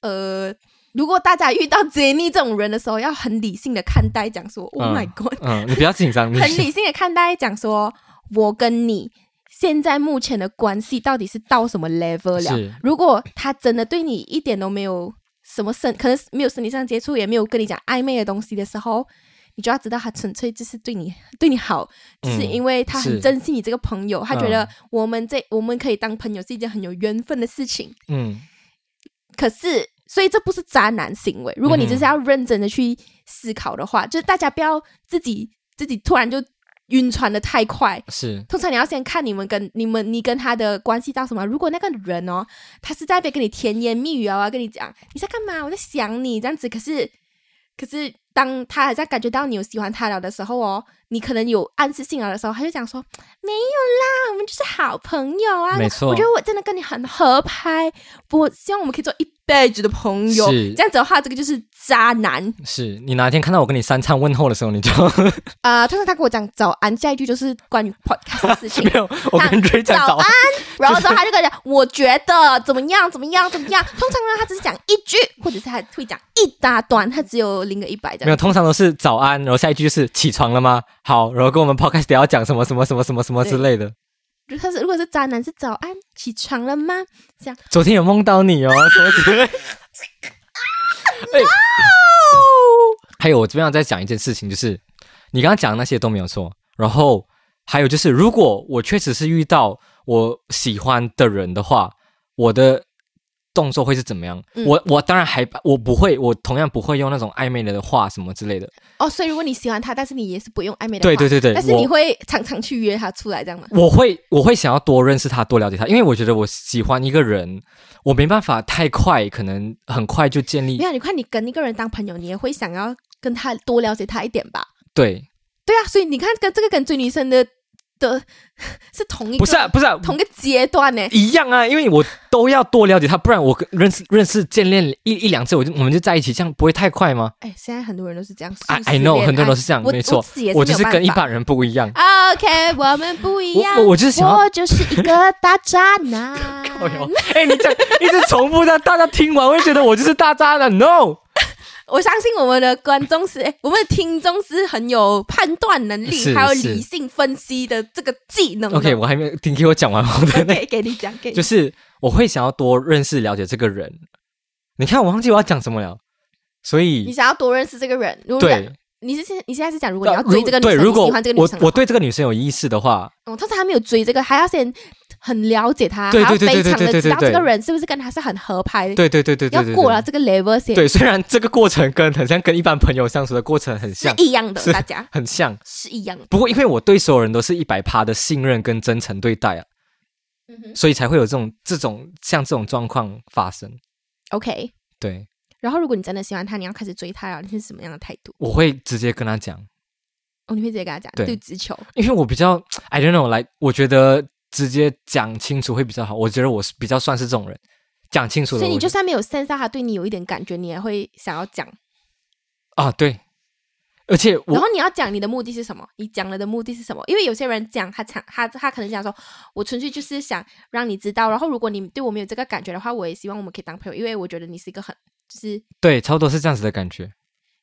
呃，如果大家遇到 Jenny 这种人的时候，要很理性的看待，讲说，Oh 嗯 my God，、嗯，你不要紧张，很理性的看待，讲说，我跟你现在目前的关系到底是到什么 level 是了？如果他真的对你一点都没有什么身，可能没有身体上接触，也没有跟你讲暧昧的东西的时候。你就要知道，他纯粹就是对你对你好，就是嗯因为他很珍惜你这个朋友，他觉得嗯我们这我们可以当朋友是一件很有缘分的事情。嗯可是，所以这不是渣男行为。如果你嗯就是要认真的去思考的话，就是大家不要自己自己突然就晕船的太快。是通常你要先看你们跟你们你跟他的关系到什么。如果那个人哦，他是在那边跟你甜言蜜语啊，跟你讲你在干嘛，我在想你这样子。可是，可是当他还在感觉到你有喜欢他了的时候哦，你可能有暗示性了的时候，他就讲说没有啦，我们就是好朋友啊。没错我觉得我真的跟你很合拍，我希望我们可以做一辈子的朋友。是这样子的话，这个就是渣男是，你哪天看到我跟你三餐问候的时候，你就啊、通常他跟我讲早安，下一句就是关于 podcast *laughs* 的事情没。有我跟瑞讲早早安，*laughs* 然后之后他就跟我讲，我觉得怎么样怎么样怎么样。通常呢，他只是讲一句，或者是他会讲一大段，他只有零个一百这没有，通常都是早安，然后下一句就是起床了吗？好，然后跟我们 podcast 等一下讲什么什么什么什么什么之类的。他是如果是渣男是早安，起床了吗？这样昨天有梦到你哦，什么之类。哎还有，我这边要再讲一件事情，就是你刚刚讲的那些都没有错。然后还有就是，如果我确实是遇到我喜欢的人的话，我的动作会是怎么样？嗯我我当然还我不会，我同样不会用那种暧昧的话什么之类的。哦，所以如果你喜欢他，但是你也是不用暧昧的话，对对对对，但是你会常常去约他出来这样吗？我会我会想要多认识他，多了解他，因为我觉得我喜欢一个人，我没办法太快，可能很快就建立没有，你看你跟一个人当朋友，你也会想要跟他多了解他一点吧？对对啊，所以你看跟这个跟追女生的的 *laughs* 是同一个不是啊，不是啊，同个阶段呢。一样啊，因为我都要多了解他，不然我跟认识认识见面一一两次，我就我们就在一起，这样不会太快吗哎，现在很多人都是这样。？I 速 I 食 know，很多人都是这样，没错我就是跟一般人不一样。OK，我们不一样。我就是想我就是一个大渣男。*laughs* 哎你这样 *laughs* 一直重复，让大家听完会觉得我就是大渣男。No，我相信我们的观众是，哎我们的听众是很有判断能力，还有理性分析的这个技能。OK，我还没有听给我讲完我的那 *laughs* 给给你讲，给你就是我会想要多认识了解这个人。你看，我忘记我要讲什么了，所以你想要多认识这个人。如果对，你是现你现在是讲，如果你要追这个女对，生，如果你喜欢这个女我生我对这个女生有意思的话，嗯，通常还没有追这个，还要先很了解他，对还要对对对非常的知道这个人是不是跟他是很合拍，对对对对对要过了这个 level 先，对，虽然这个过程跟很像跟一般朋友相处的过程很像是像，一样的，大家很像。是一样的。不过因为我对所有人都是一百趴的信任跟真诚对待啊，嗯哼所以才会有这种这种像这种状况发生。，OK。对，然后如果你真的喜欢他，你要开始追他了，你是什么样的态度？我会直接跟他讲，哦，你会直接跟他讲对对直球，因为我比较 I don't know，来，我觉得直接讲清楚会比较好。我觉得我是比较算是这种人，讲清楚的。所以你就算没有 sense 到他对你有一点感觉，你也会想要讲。啊，对，而且然后你要讲你的目的是什么？你讲了的目的是什么？因为有些人讲他讲他他可能讲说，我纯粹就是想让你知道，然后如果你对我没有这个感觉的话，我也希望我们可以当朋友，因为我觉得你是一个很就是，对，差不多是这样子的感觉。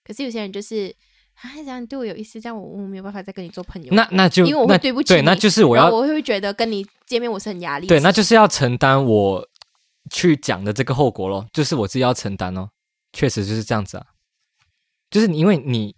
可是有些人就是啊，这样对我有意思，这样我我没有办法再跟你做朋友。那那就因为我会对，不起你那就是我要我会觉得跟你见面我是很压力。对，那就是要承担我去讲的这个后果咯，就是我自己要承担哦。确实就是这样子啊，就是因为你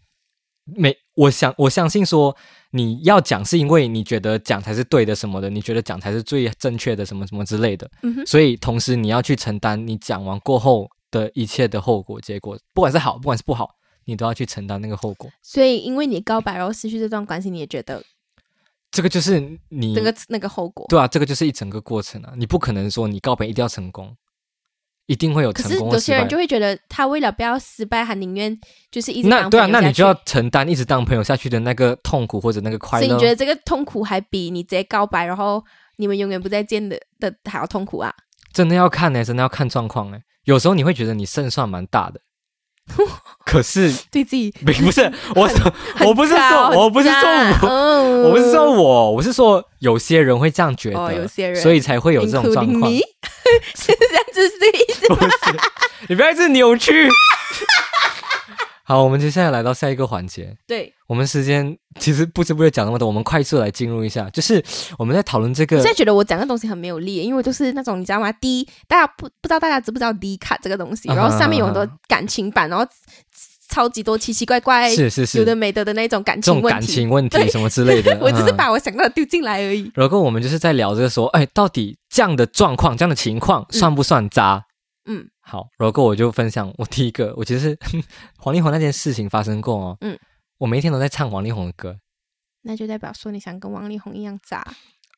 没我想我相信说你要讲是因为你觉得讲才是对的什么的，你觉得讲才是最正确的什么什么之类的，嗯哼，所以同时你要去承担你讲完过后的一切的后果结果，不管是好，不管是不好，你都要去承担那个后果。所以因为你告白然后失去这段关系，你也觉得这个就是你这个那个后果。对啊，这个就是一整个过程啊，你不可能说你告白一定要成功，一定会有可是有些人就。会觉得，他为了不要失败，他宁愿就是一直那对啊，那你就要承担一直当朋友下去的那个痛苦或者那个快乐。所以你觉得这个痛苦还比你直接告白，然后你们永远不再见的的还要痛苦啊？真的要看呢、真的要看状况哎。有时候你会觉得你胜算蛮大的，*laughs* 可是对自己不不是我我不是说我不是说我嗯我不是说我我是说有些人会这样觉得，哦有些人所以才会有这种状况。*laughs* 是这样子是这个意思吗，你不要一直扭曲。好，我们接下来来到下一个环节。对，我们时间其实不知不觉讲那么多，我们快速来进入一下，就是我们在讨论这个我现在觉得我讲的东西很没有力，因为就是那种你知道吗？第一，大家不不知道大家知不知道 D 卡这个东西，然后上面有很多感情版，然后超级多奇奇怪怪、是是是有的没的的那种感这种情问题。感情问题什么之类的。*laughs* 我只是嗯把我想到的丢进来而已。然后我们就是在聊这个说，哎，到底这样的状况、这样的情况算不算渣？嗯，好，然后我就分享我第一个，我其实是 *laughs* 黄力宏那件事情发生过哦。嗯，我每一天都在唱黄力宏的歌。那就代表说你想跟王力宏一样渣，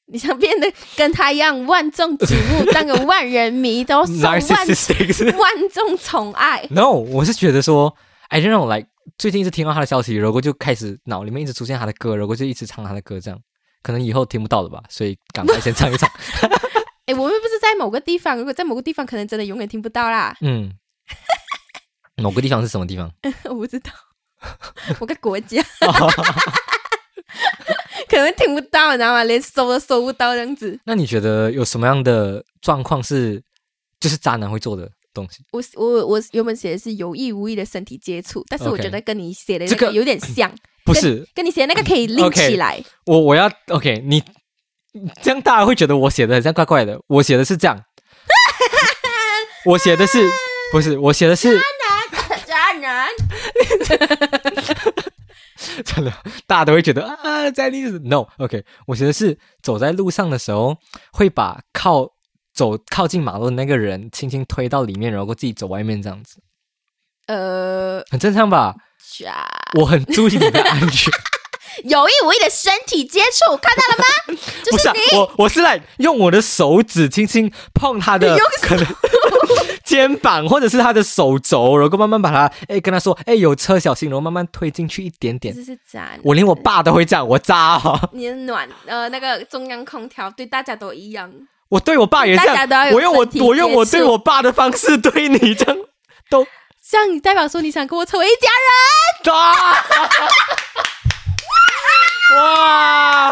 你想变得跟他一样万众瞩目，当个万人迷，都 *laughs* 受万 narcissistic 万众宠爱。No，我是觉得说，I don't know，like 最近一直听到他的消息，然后就开始脑里面一直出现他的歌，然后就一直唱他的歌，这样可能以后听不到了吧，所以赶快先唱一唱。*laughs* 哎，我们不是在某个地方，如果在某个地方，可能真的永远听不到啦。嗯，*laughs* 某个地方是什么地方？*laughs* 我不知道，*laughs* 某个国家可能听不到，你知道吗？连搜都搜不到这样子。那你觉得有什么样的状况是就是渣男会做的东西？我我我原本写的是有意无意的身体接触，但是我觉得跟你写的这个那个有点像，不是跟你写的那个可以拎起来。我，我要 OK，你 *laughs* 这样大家会觉得我写的很像怪怪的。我写的是这样，我写的是 *laughs* 不是？我写的是渣男，*laughs* 渣男真的，大家都会觉得啊，在历史 no OK，我写的是走在路上的时候，会把靠走靠近马路的那个人轻轻推到里面，然后自己走外面这样子，呃，很正常吧？我很注意你的安全，有意无意的身体接触，看到了吗？*laughs* 就是不是、啊、我，我是来用我的手指轻轻碰他的，*laughs* 可能 *laughs* 肩膀或者是他的手肘，然后慢慢把他哎跟他说哎有车小心，然后慢慢推进去一点点。这是渣。我连我爸都会这样，我渣哦。你的暖呃那个中央空调对大家都一样，我对我爸也这样，我用我我用我对我爸的方式对你这样都这样你代表说你想跟我成为一家人。啊！哇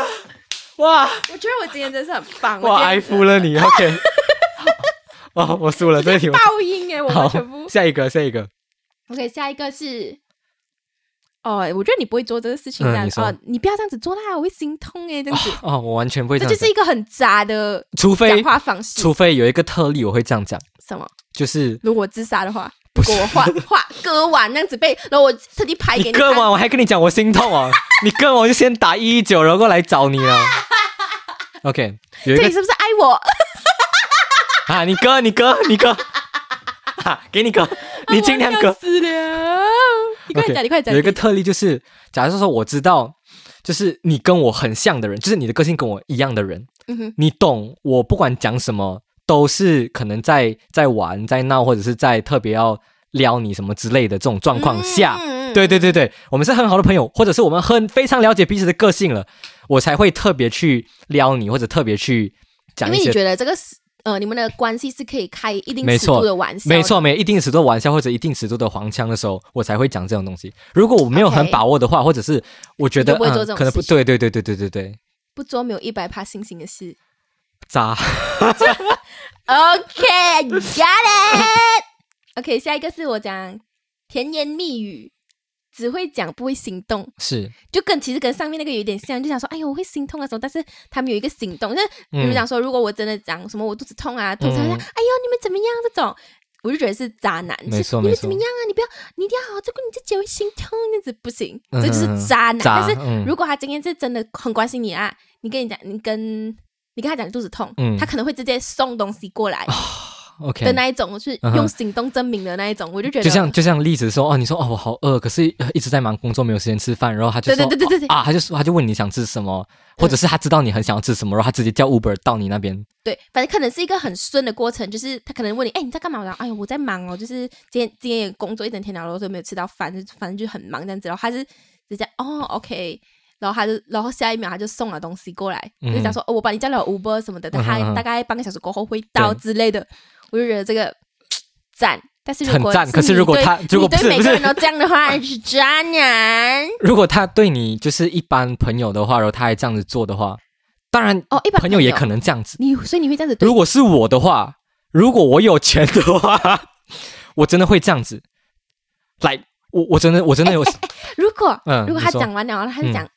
哇！我觉得我今天真是很棒，我爱服了你，*laughs* OK。哦，我输了这一题我。爆音哎，我们全部。下一个，下一个。OK，下一个是。哦，我觉得你不会做这个事情的、嗯你说哦，你不要这样子做啦，我会心痛哎，这样子，哦，我完全不会这样这就是一个很渣的除非讲话方式。除非有一个特例，我会这样讲，什么？就是如果自杀的话，我画 *laughs* 画割完那样子被，然后我特地拍给你割完我还跟你讲我心痛哦，*laughs* 你割完我就先打一一九，然后过来找你了。*laughs* OK，有一个这你是不是爱我？啊，你割，你割，你割，哈，给你割，你尽量割。你快讲，你快讲。有一个特例就是，假如说我知道，就是你跟我很像的人，就是你的个性跟我一样的人，嗯，你懂我不管讲什么，都是可能在在玩、在闹，或者是在特别要撩你什么之类的这种状况下，嗯对对对对，我们是很好的朋友，或者是我们很非常了解彼此的个性了，我才会特别去撩你，或者特别去讲因为你。觉得这个是呃，你们的关系是可以开一定尺度的玩笑，没错，。没一定尺度的玩笑或者一定尺度的黄腔的时候，我才会讲这种东西。如果我没有很把握的话，或者是我觉得可能不事对，对对对对对对，不做没有一百趴星星的事。渣。*laughs* OK，got it。OK，下一个是我讲甜言蜜语，只会讲不会行动，是，就跟其实跟上面那个有点像，就想说，哎呦我会心痛啊什么，但是他们有一个行动，就是比如嗯讲说，如果我真的讲什么我肚子痛啊，肚子痛，嗯哎呦你们怎么样这种。我就觉得是渣男，没错你们怎么样啊？你不要，你一定要好好照顾你自己，会心痛，那样子不行，嗯这就是渣男。渣但是嗯如果他今天是真的很关心你啊，你跟你讲，你跟你跟他讲肚子痛，嗯他可能会直接送东西过来，OK 的那一种，是用行动证明的那一种，我就觉得就像就像例子说哦，你说哦我好饿，可是呃一直在忙工作，没有时间吃饭，然后他就对说对对对对哦啊，他就说他就问你想吃什么，或者是他知道你很想要吃什么，然后他直接叫 Uber 到你那边。对，反正可能是一个很顺的过程，就是他可能问你，哎，你在干嘛？然后，哎呦，我在忙哦，就是今天今天也工作一整天了，然后都没有吃到饭，就反正就很忙这样子。然后他是直接哦，OK，然后他就然后下一秒他就送了东西过来，嗯。就讲说哦，我帮你叫了 Uber 什么的，但他大概半个小时过后会到之类的，我就觉得这个赞。但是如很果赞可是如果他如果你对每个人都这样的话，是渣男。*laughs* 如果他对你就是一般朋友的话，然后他还这样子做的话，当然哦。一般朋友。也可能这样子。你，所以你会这样子对？如果是我的话，如果我有钱的话，*laughs* 我真的会这样子。来，我我真的我真的有 *laughs* 如果、嗯如果他讲完了，然后他就讲，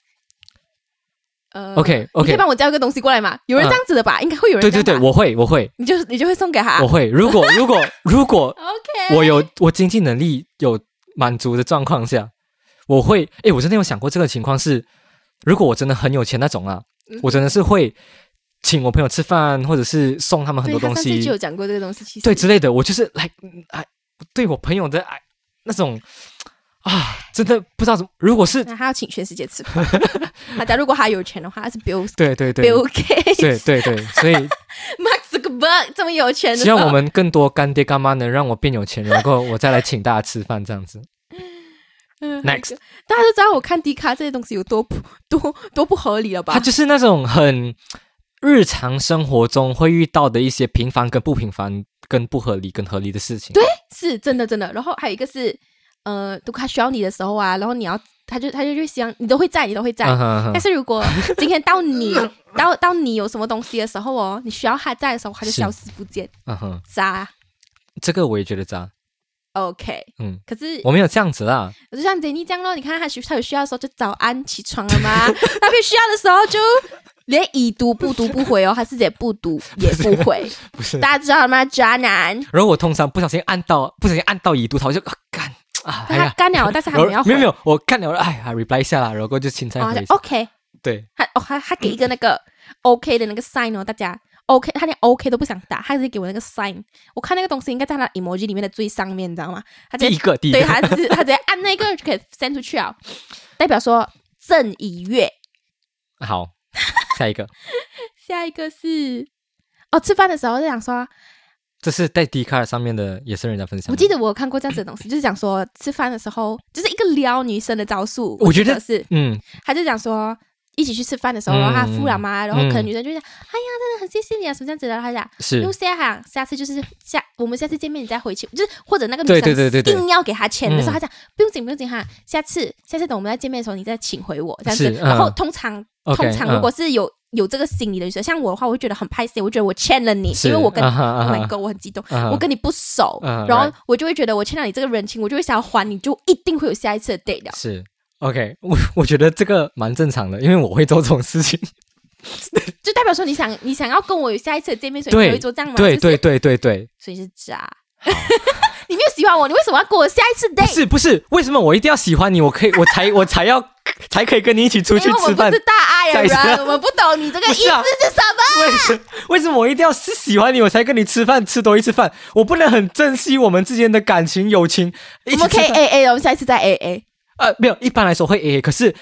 呃 OK 你可以帮我交一个东西过来吗？有人嗯这样子的吧？应该会有人对对对，我会我会你就你就会送给他。我会。如果如果如果 *laughs* OK，我有我经济能力有满足的状况下，我会诶，我真的有想过这个情况是，如果我真的很有钱那种啊，嗯我真的是会请我朋友吃饭，或者是送他们很多东对他上次就西，有讲过这个东西，其实对之类的。我就是来哎，对我朋友的爱那种啊，真的不知道怎么。如果是那他要请全世界吃饭。*laughs* 大家如果他有钱的话，他是 Bill *laughs* 对对对 Bill Gates、对对对，所以 *laughs* Mark Zuckerberg 这么有钱的希，望我们更多干爹干妈能让我变有钱，然后我再来请大家吃饭这样子。嗯 Next 大家都知道我看迪卡这些东西有多不多多不合理了吧它？就是那种很日常生活中会遇到的一些平凡跟不平凡、跟不合理跟合理的事情。对是真的真的。然后还有一个是，呃，如果他需要你的时候啊，然后你要，他就他就就想你都会在，你都会在。但是如果今天到你 *laughs* 到到你有什么东西的时候哦，你需要他在的时候，他就消失不见，嗯哼，渣。这个我也觉得渣。OK，嗯，可是我没有这样子啦。我就像 Jenny 这样咯，你看他需他有需要的时候就早安起床了吗？*laughs* 他没有需要的时候就连已读不读不回哦，他是直接不读也不回，*laughs* 不是，大家知道了吗？渣男，然后我通常不小心按到，不小心按到已读，他我就啊干啊，哎他，干了，但是还没有没有没有，我看了，哎呀，reply 一下啦，然后就青菜。OK，对，他哦他他给一个那个 OK 的那个 sign 哦，大家 OK，他连 OK 都不想打，他直接给我那个 sign。我看那个东西应该在他 emoji 里面的最上面，你知道吗？他直接第一个第一对，他只是他直接按那个就可以 send 出去啊，代表说正一月。好，下一个，*laughs* 下一个是哦，吃饭的时候就想说，这是在 d 卡尔上面的，也是人家分享。我记得我有看过这样子的东西，就是讲说吃饭的时候，*laughs* 就是一个撩女生的招数。我觉得是，嗯，他就讲说一起去吃饭的时候，嗯然后他付了嘛，然后可能嗯女生就讲，哎呀，真的很谢谢你啊，什么这样子的。他讲，是因为下哈，下次就是下我们下次见面你再回去，就是或者那个女生对对对对硬要给他钱的时候，嗯他讲不用紧不用紧哈，下次下次等我们再见面的时候你再请回我这样子。是然后嗯通常通常嗯如果是有有这个心理的女生，像我的话，我会觉得很拍 C，我觉得我欠了你，因为我跟 *laughs* Oh my God，我很激动，我跟你不熟，嗯然后我就会觉得我欠了你这个人情，我就会想要还你，就一定会有下一次的 date 的。是 OK，我我觉得这个蛮正常的，因为我会做这种事情。*laughs* 就代表说你想你想要跟我有下一次的见面，所以你会做这样吗？对对，对对对，所以是渣。*laughs* 你没有喜欢我，你为什么要跟我下一次不 date？是不是，为什么我一定要喜欢你？我可以，我才我才要 *laughs* 才可以跟你一起出去吃饭们不是。大爱下一次人，我们不懂你这个意思不是什么。为什为什么我一定要是喜欢你，我才跟你吃饭吃多一次饭？我不能很珍惜我们之间的感情友情。我们可以起吃饭 A A，我们下一次再 A A。呃，没有，一般来说会 A A，可是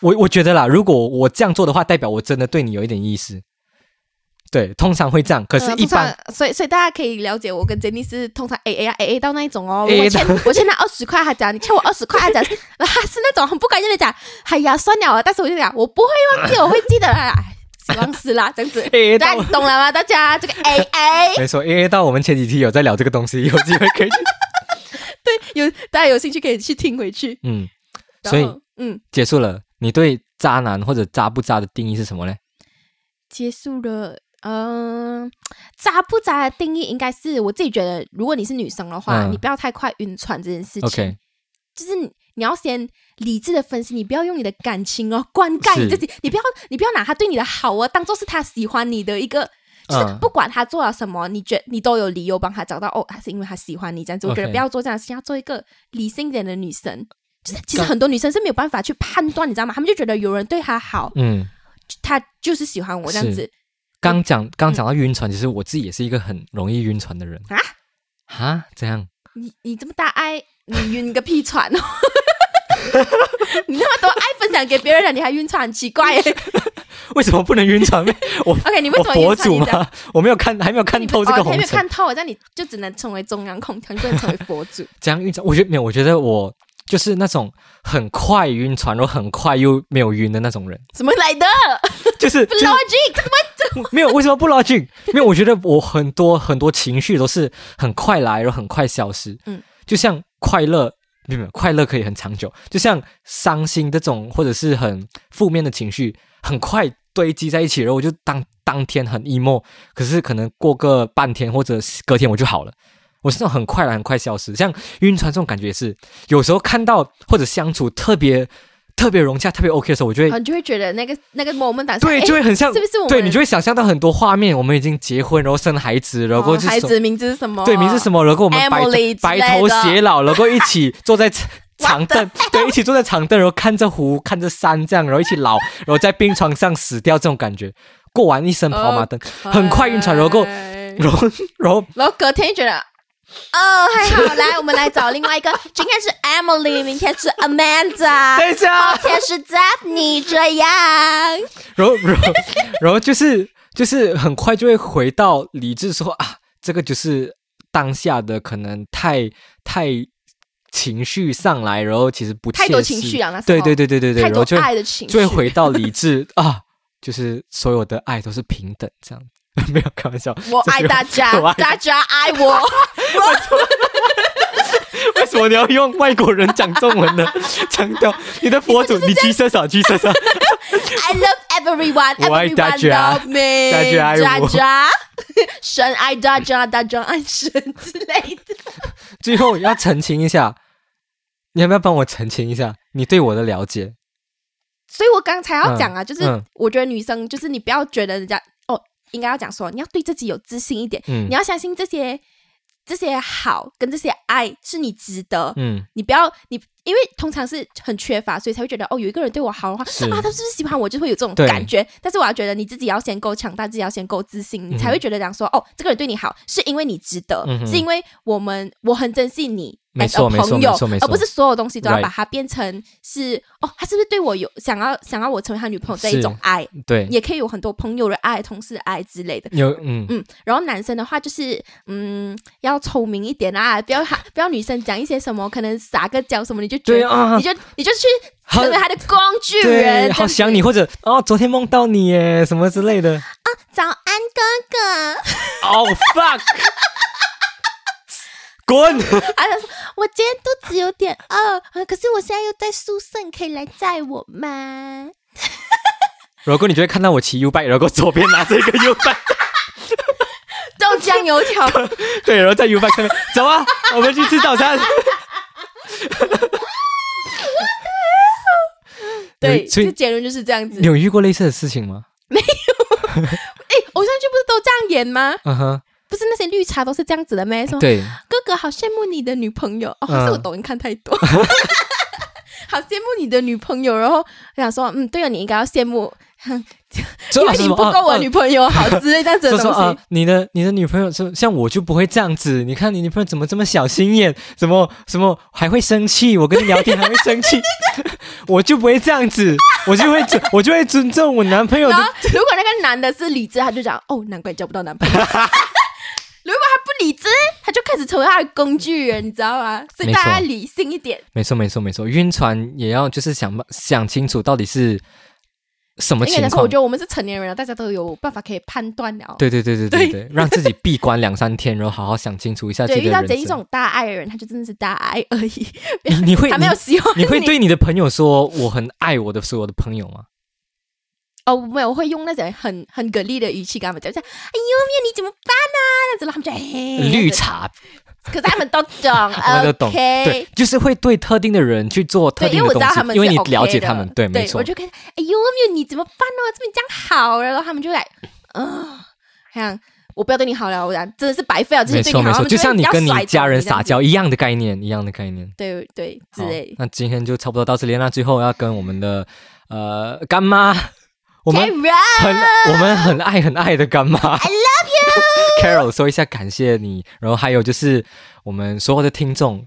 我我觉得啦，如果我这样做的话，代表我真的对你有一点意思。对，通常会这样，可是一般、常所以所以大家可以了解，我跟 Jenny 是通常 A A 啊 A A 到那一种哦。我欠我欠他二十块，他讲你欠我二十块，他讲 *laughs* 他是那种很不甘愿的讲，哎呀算了啊，但是我就讲我不会忘记，我会记得啦。*laughs* 哎希望是啦，这样子 *laughs* 大家懂了吗？大家这个 A A 没错，A A 到我们前几期有在聊这个东西，有机会可以去。对，有大家有兴趣可以去听回去。嗯，所以嗯，结束了。你对渣男或者渣不渣的定义是什么呢？结束了。嗯，*tsk* 渣不渣的定义应该是我自己觉得，如果你是女生的话，嗯你不要太快晕船这件事情。OK，就是你你要先理智的分析，你不要用你的感情哦灌溉你自己，你不要你不要拿他对你的好哦当做是他喜欢你的一个。就是嗯不管他做了什么，你觉你都有理由帮他找到哦，他是因为他喜欢你这样子。我觉得 OK 不要做这样的事情，要做一个理性一点的女生。就是其实刚很多女生是没有办法去判断，你知道吗？她们就觉得有人对她好，嗯，她就是喜欢我这样子。刚讲刚讲到晕船，其实我自己也是一个很容易晕船的人啊啊，这样你你这么大爱，你晕个屁船哦！*laughs* 你那么多爱分享给别人了，你还晕船，很奇怪耶。*laughs* 为什么不能晕船呢？*laughs* 我 OK，你为我什么晕佛祖吗？我没有看，还没有看透这个红尘哦还没有看。透，这样你就只能成为中央空调，你不能成为佛祖。这样晕船，我觉得没有，我觉得我就是那种很快晕船，然后很快又没有晕的那种人，怎么来的就是就是？logic *laughs* 没有为什么不 logic？没有，我觉得我很多很多情绪都是很快来，然后很快消失。嗯，就像快乐，没有，快乐可以很长久，就像伤心这种或者是很负面的情绪，很快堆积在一起，然后我就当当天很 emo，可是可能过个半天或者隔天我就好了。我是那种很快来很快消失，像晕船这种感觉也是，有时候看到或者相处特别特别融洽、特别 OK 的时候，我就会你就会觉得那个那个 moment 当下对，就会很像，是不是我们对你就会想象到很多画面，我们已经结婚，然后生孩子，然后孩子名字是什么？对名字是什么，然后我们白白头偕老，然后一起坐在长 *laughs* 长凳对，一起坐在长凳，然后看着湖，看着山，这样，然后一起老，然后在病床上死掉，这种感觉，过完一生跑马灯，很快晕船，然后哎然后然后然后隔天就觉得。哦，还好，来，我们来找另外一个。*laughs* 今天是 Emily，明天是 Amanda，等一下后天是 Daphne，这样。然后然后然后就是 *laughs* 就是很快就会回到理智说啊，这个就是当下的可能太太情绪上来，然后其实不太多情绪啊对对对对对对，太多爱的情绪就会回到理智啊，就是所有的爱都是平等这样。*laughs* 没有开玩笑，我爱大家，*laughs* 大家爱我。*laughs* 为什么你要用外国人讲中文呢？强调你的佛祖，你 Jesus 啊，Jesus 啊，I love everyone, 我爱大 everyone 家 love me，大家爱我大家，神爱大家，大家爱神之类的。最后要澄清一下，你要不要帮我澄清一下你对我的了解？所以我刚才要讲啊，就是嗯我觉得女生就是你不要觉得人家哦，应该要讲说你要对自己有自信一点，嗯。你要相信这些这些好跟这些爱是你值得，嗯，你不要你。因为通常是很缺乏，所以才会觉得哦，有一个人对我好的话，是。啊，他是不是喜欢我，就会有这种感觉。但是我要觉得你自己要先够强大，自己要先够自信，你才会觉得讲说，哦，这个人对你好，是因为你值得，嗯是因为我们我很珍惜你，没 as 错没错朋友没错没错。而不是所有东西都要把它变成是哦，他是不是对我有想要想要我成为他女朋友这一是。种爱，对，也可以有很多朋友的爱、同事的爱之类的。有嗯。嗯，然后男生的话就是，嗯，要聪明一点啊，不要不要女生讲一些什么，可能撒个娇什么，你就觉得，对啊。你，就你就去好成为他的工具，人，好想你，或者哦，昨天梦到你耶，什么之类的。啊。早安哥哥。哦 *laughs* fuck，*laughs* 滚！他就说：“我今天肚子有点饿，呃可是我现在又在宿舍，你可以来载我吗如果你就会看到我骑 U bike，然后左边拿着一个 *laughs* U bike，？” 豆浆油条，*laughs* 对，然后在 U bike 上面走啊，我们去吃早餐。*laughs* 对，所以这结论就是这样子。你有遇过类似的事情吗？没有哎，偶像剧不是都这样演吗？嗯哼，不是那些绿茶都是这样子的咩？说对，哥哥好羡慕你的女朋友哦，嗯是我抖音看太多。*laughs* 好羡慕你的女朋友，然后我想说，嗯，对了，你应该要羡慕，*laughs* 因为你不够我女朋友好之类这样子的东西。，你的你的女朋友是像我就不会这样子，你看你女朋友怎么这么小心眼，怎么什么还会生气，我跟你聊天还会生气，*laughs* 我就不会这样子，我就会尊我就会尊重我男朋友的如果那个男的是理智，他就讲，哦，难怪交不到男朋友。如果他不理智，他就开始成为他的工具人，你知道吗？所以大家理性一点。没错没错没错，晕船也要就是想想清楚到底是什么情况我觉。得我们是成年人了，大家都有办法可以判断了。对对对对对对，*laughs* 让自己闭关两三天，然后好好想清楚一下自对。遇到这一种大爱的人，他就真的是大爱而已，你你会 *laughs* 他没有希望你会对你的朋友说我很爱我的所有的朋友吗？哦，没有，我会用那种很很给力的语气跟他们讲，就哎呦面你怎么办呢、啊？那样子，他们就嘿绿，茶，可是他们都懂，*laughs* 他们都懂对，就是会对特定的人去做特定的东西，因为你了解他们，对，没错我，就跟他哎呦没有你怎么办呢？这边这样好，然后他们就来，嗯，好像我不要对你好了，我讲真的是白费了，这些对你好，没错没错，就像你跟你家人撒娇，一样的概念，一样的概念。对对之类。那今天就差不多到这里，那最后要跟我们的呃干妈，我们很我们很爱很爱的干妈 I love you，Carol *laughs* 说一下感谢你，然后还有就是我们所有的听众，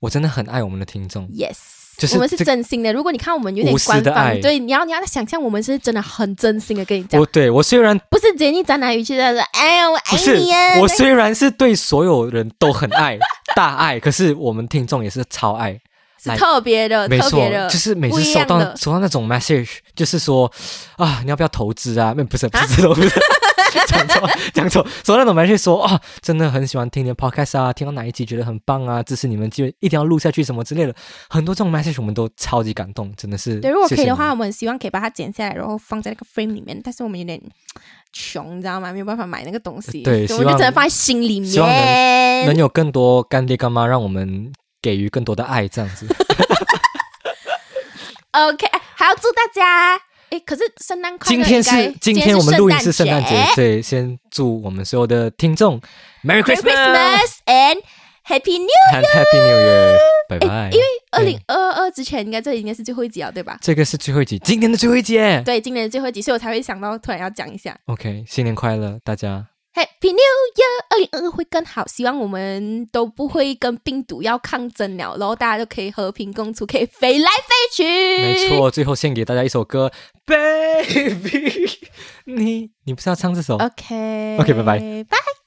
我真的很爱我们的听众，Yes，就是我们是真心的。如果你看我们有点官的爱方，对，你要你要想象我们是真的很真心的跟你讲我，对我虽然不是直接讲哪语气在说，哎呀，我爱你啊。我虽然是对所有人都很爱大爱，可是我们听众也是超爱，是特别的，没错特别的，，就是每不次收到收到那种 message，就是说啊，你要不要投资啊？那不是不是不是 *laughs* 讲错讲错，收到那种 message 说啊，真的很喜欢听你的 podcast 啊，听到哪一集觉得很棒啊，支持你们就一定要录下去什么之类的，很多这种 message 我们都超级感动，真的是。对，如果可以的话，我们希望可以把它剪下来，然后放在那个 frame 里面。但是我们有点穷，你知道吗？没有办法买那个东西，对我们就只能放在心里希望能面。能有更多干爹干妈，让我们给予更多的爱，这样子。*laughs* OK，哎还要祝大家。哎，可是圣诞快乐今天！是今天我们录音是圣诞节所以，先祝我们所有的听众 Merry Christmas and Happy New。and Happy New Year，拜拜。哎因为二零二二之前，应该这应该是最后一集了，对吧？这个是最后一集，今年的最后一集耶。对，今年的最后一集，所以我才会想到突然要讲一下 OK，新年快乐，大家。Happy New Year，二零二二会更好，希望我们都不会跟病毒要抗争了，然后大家都可以和平共处，可以飞来飞去。没错，最后献给大家一首歌，Baby，你你不是要唱这首？OK OK，拜拜拜。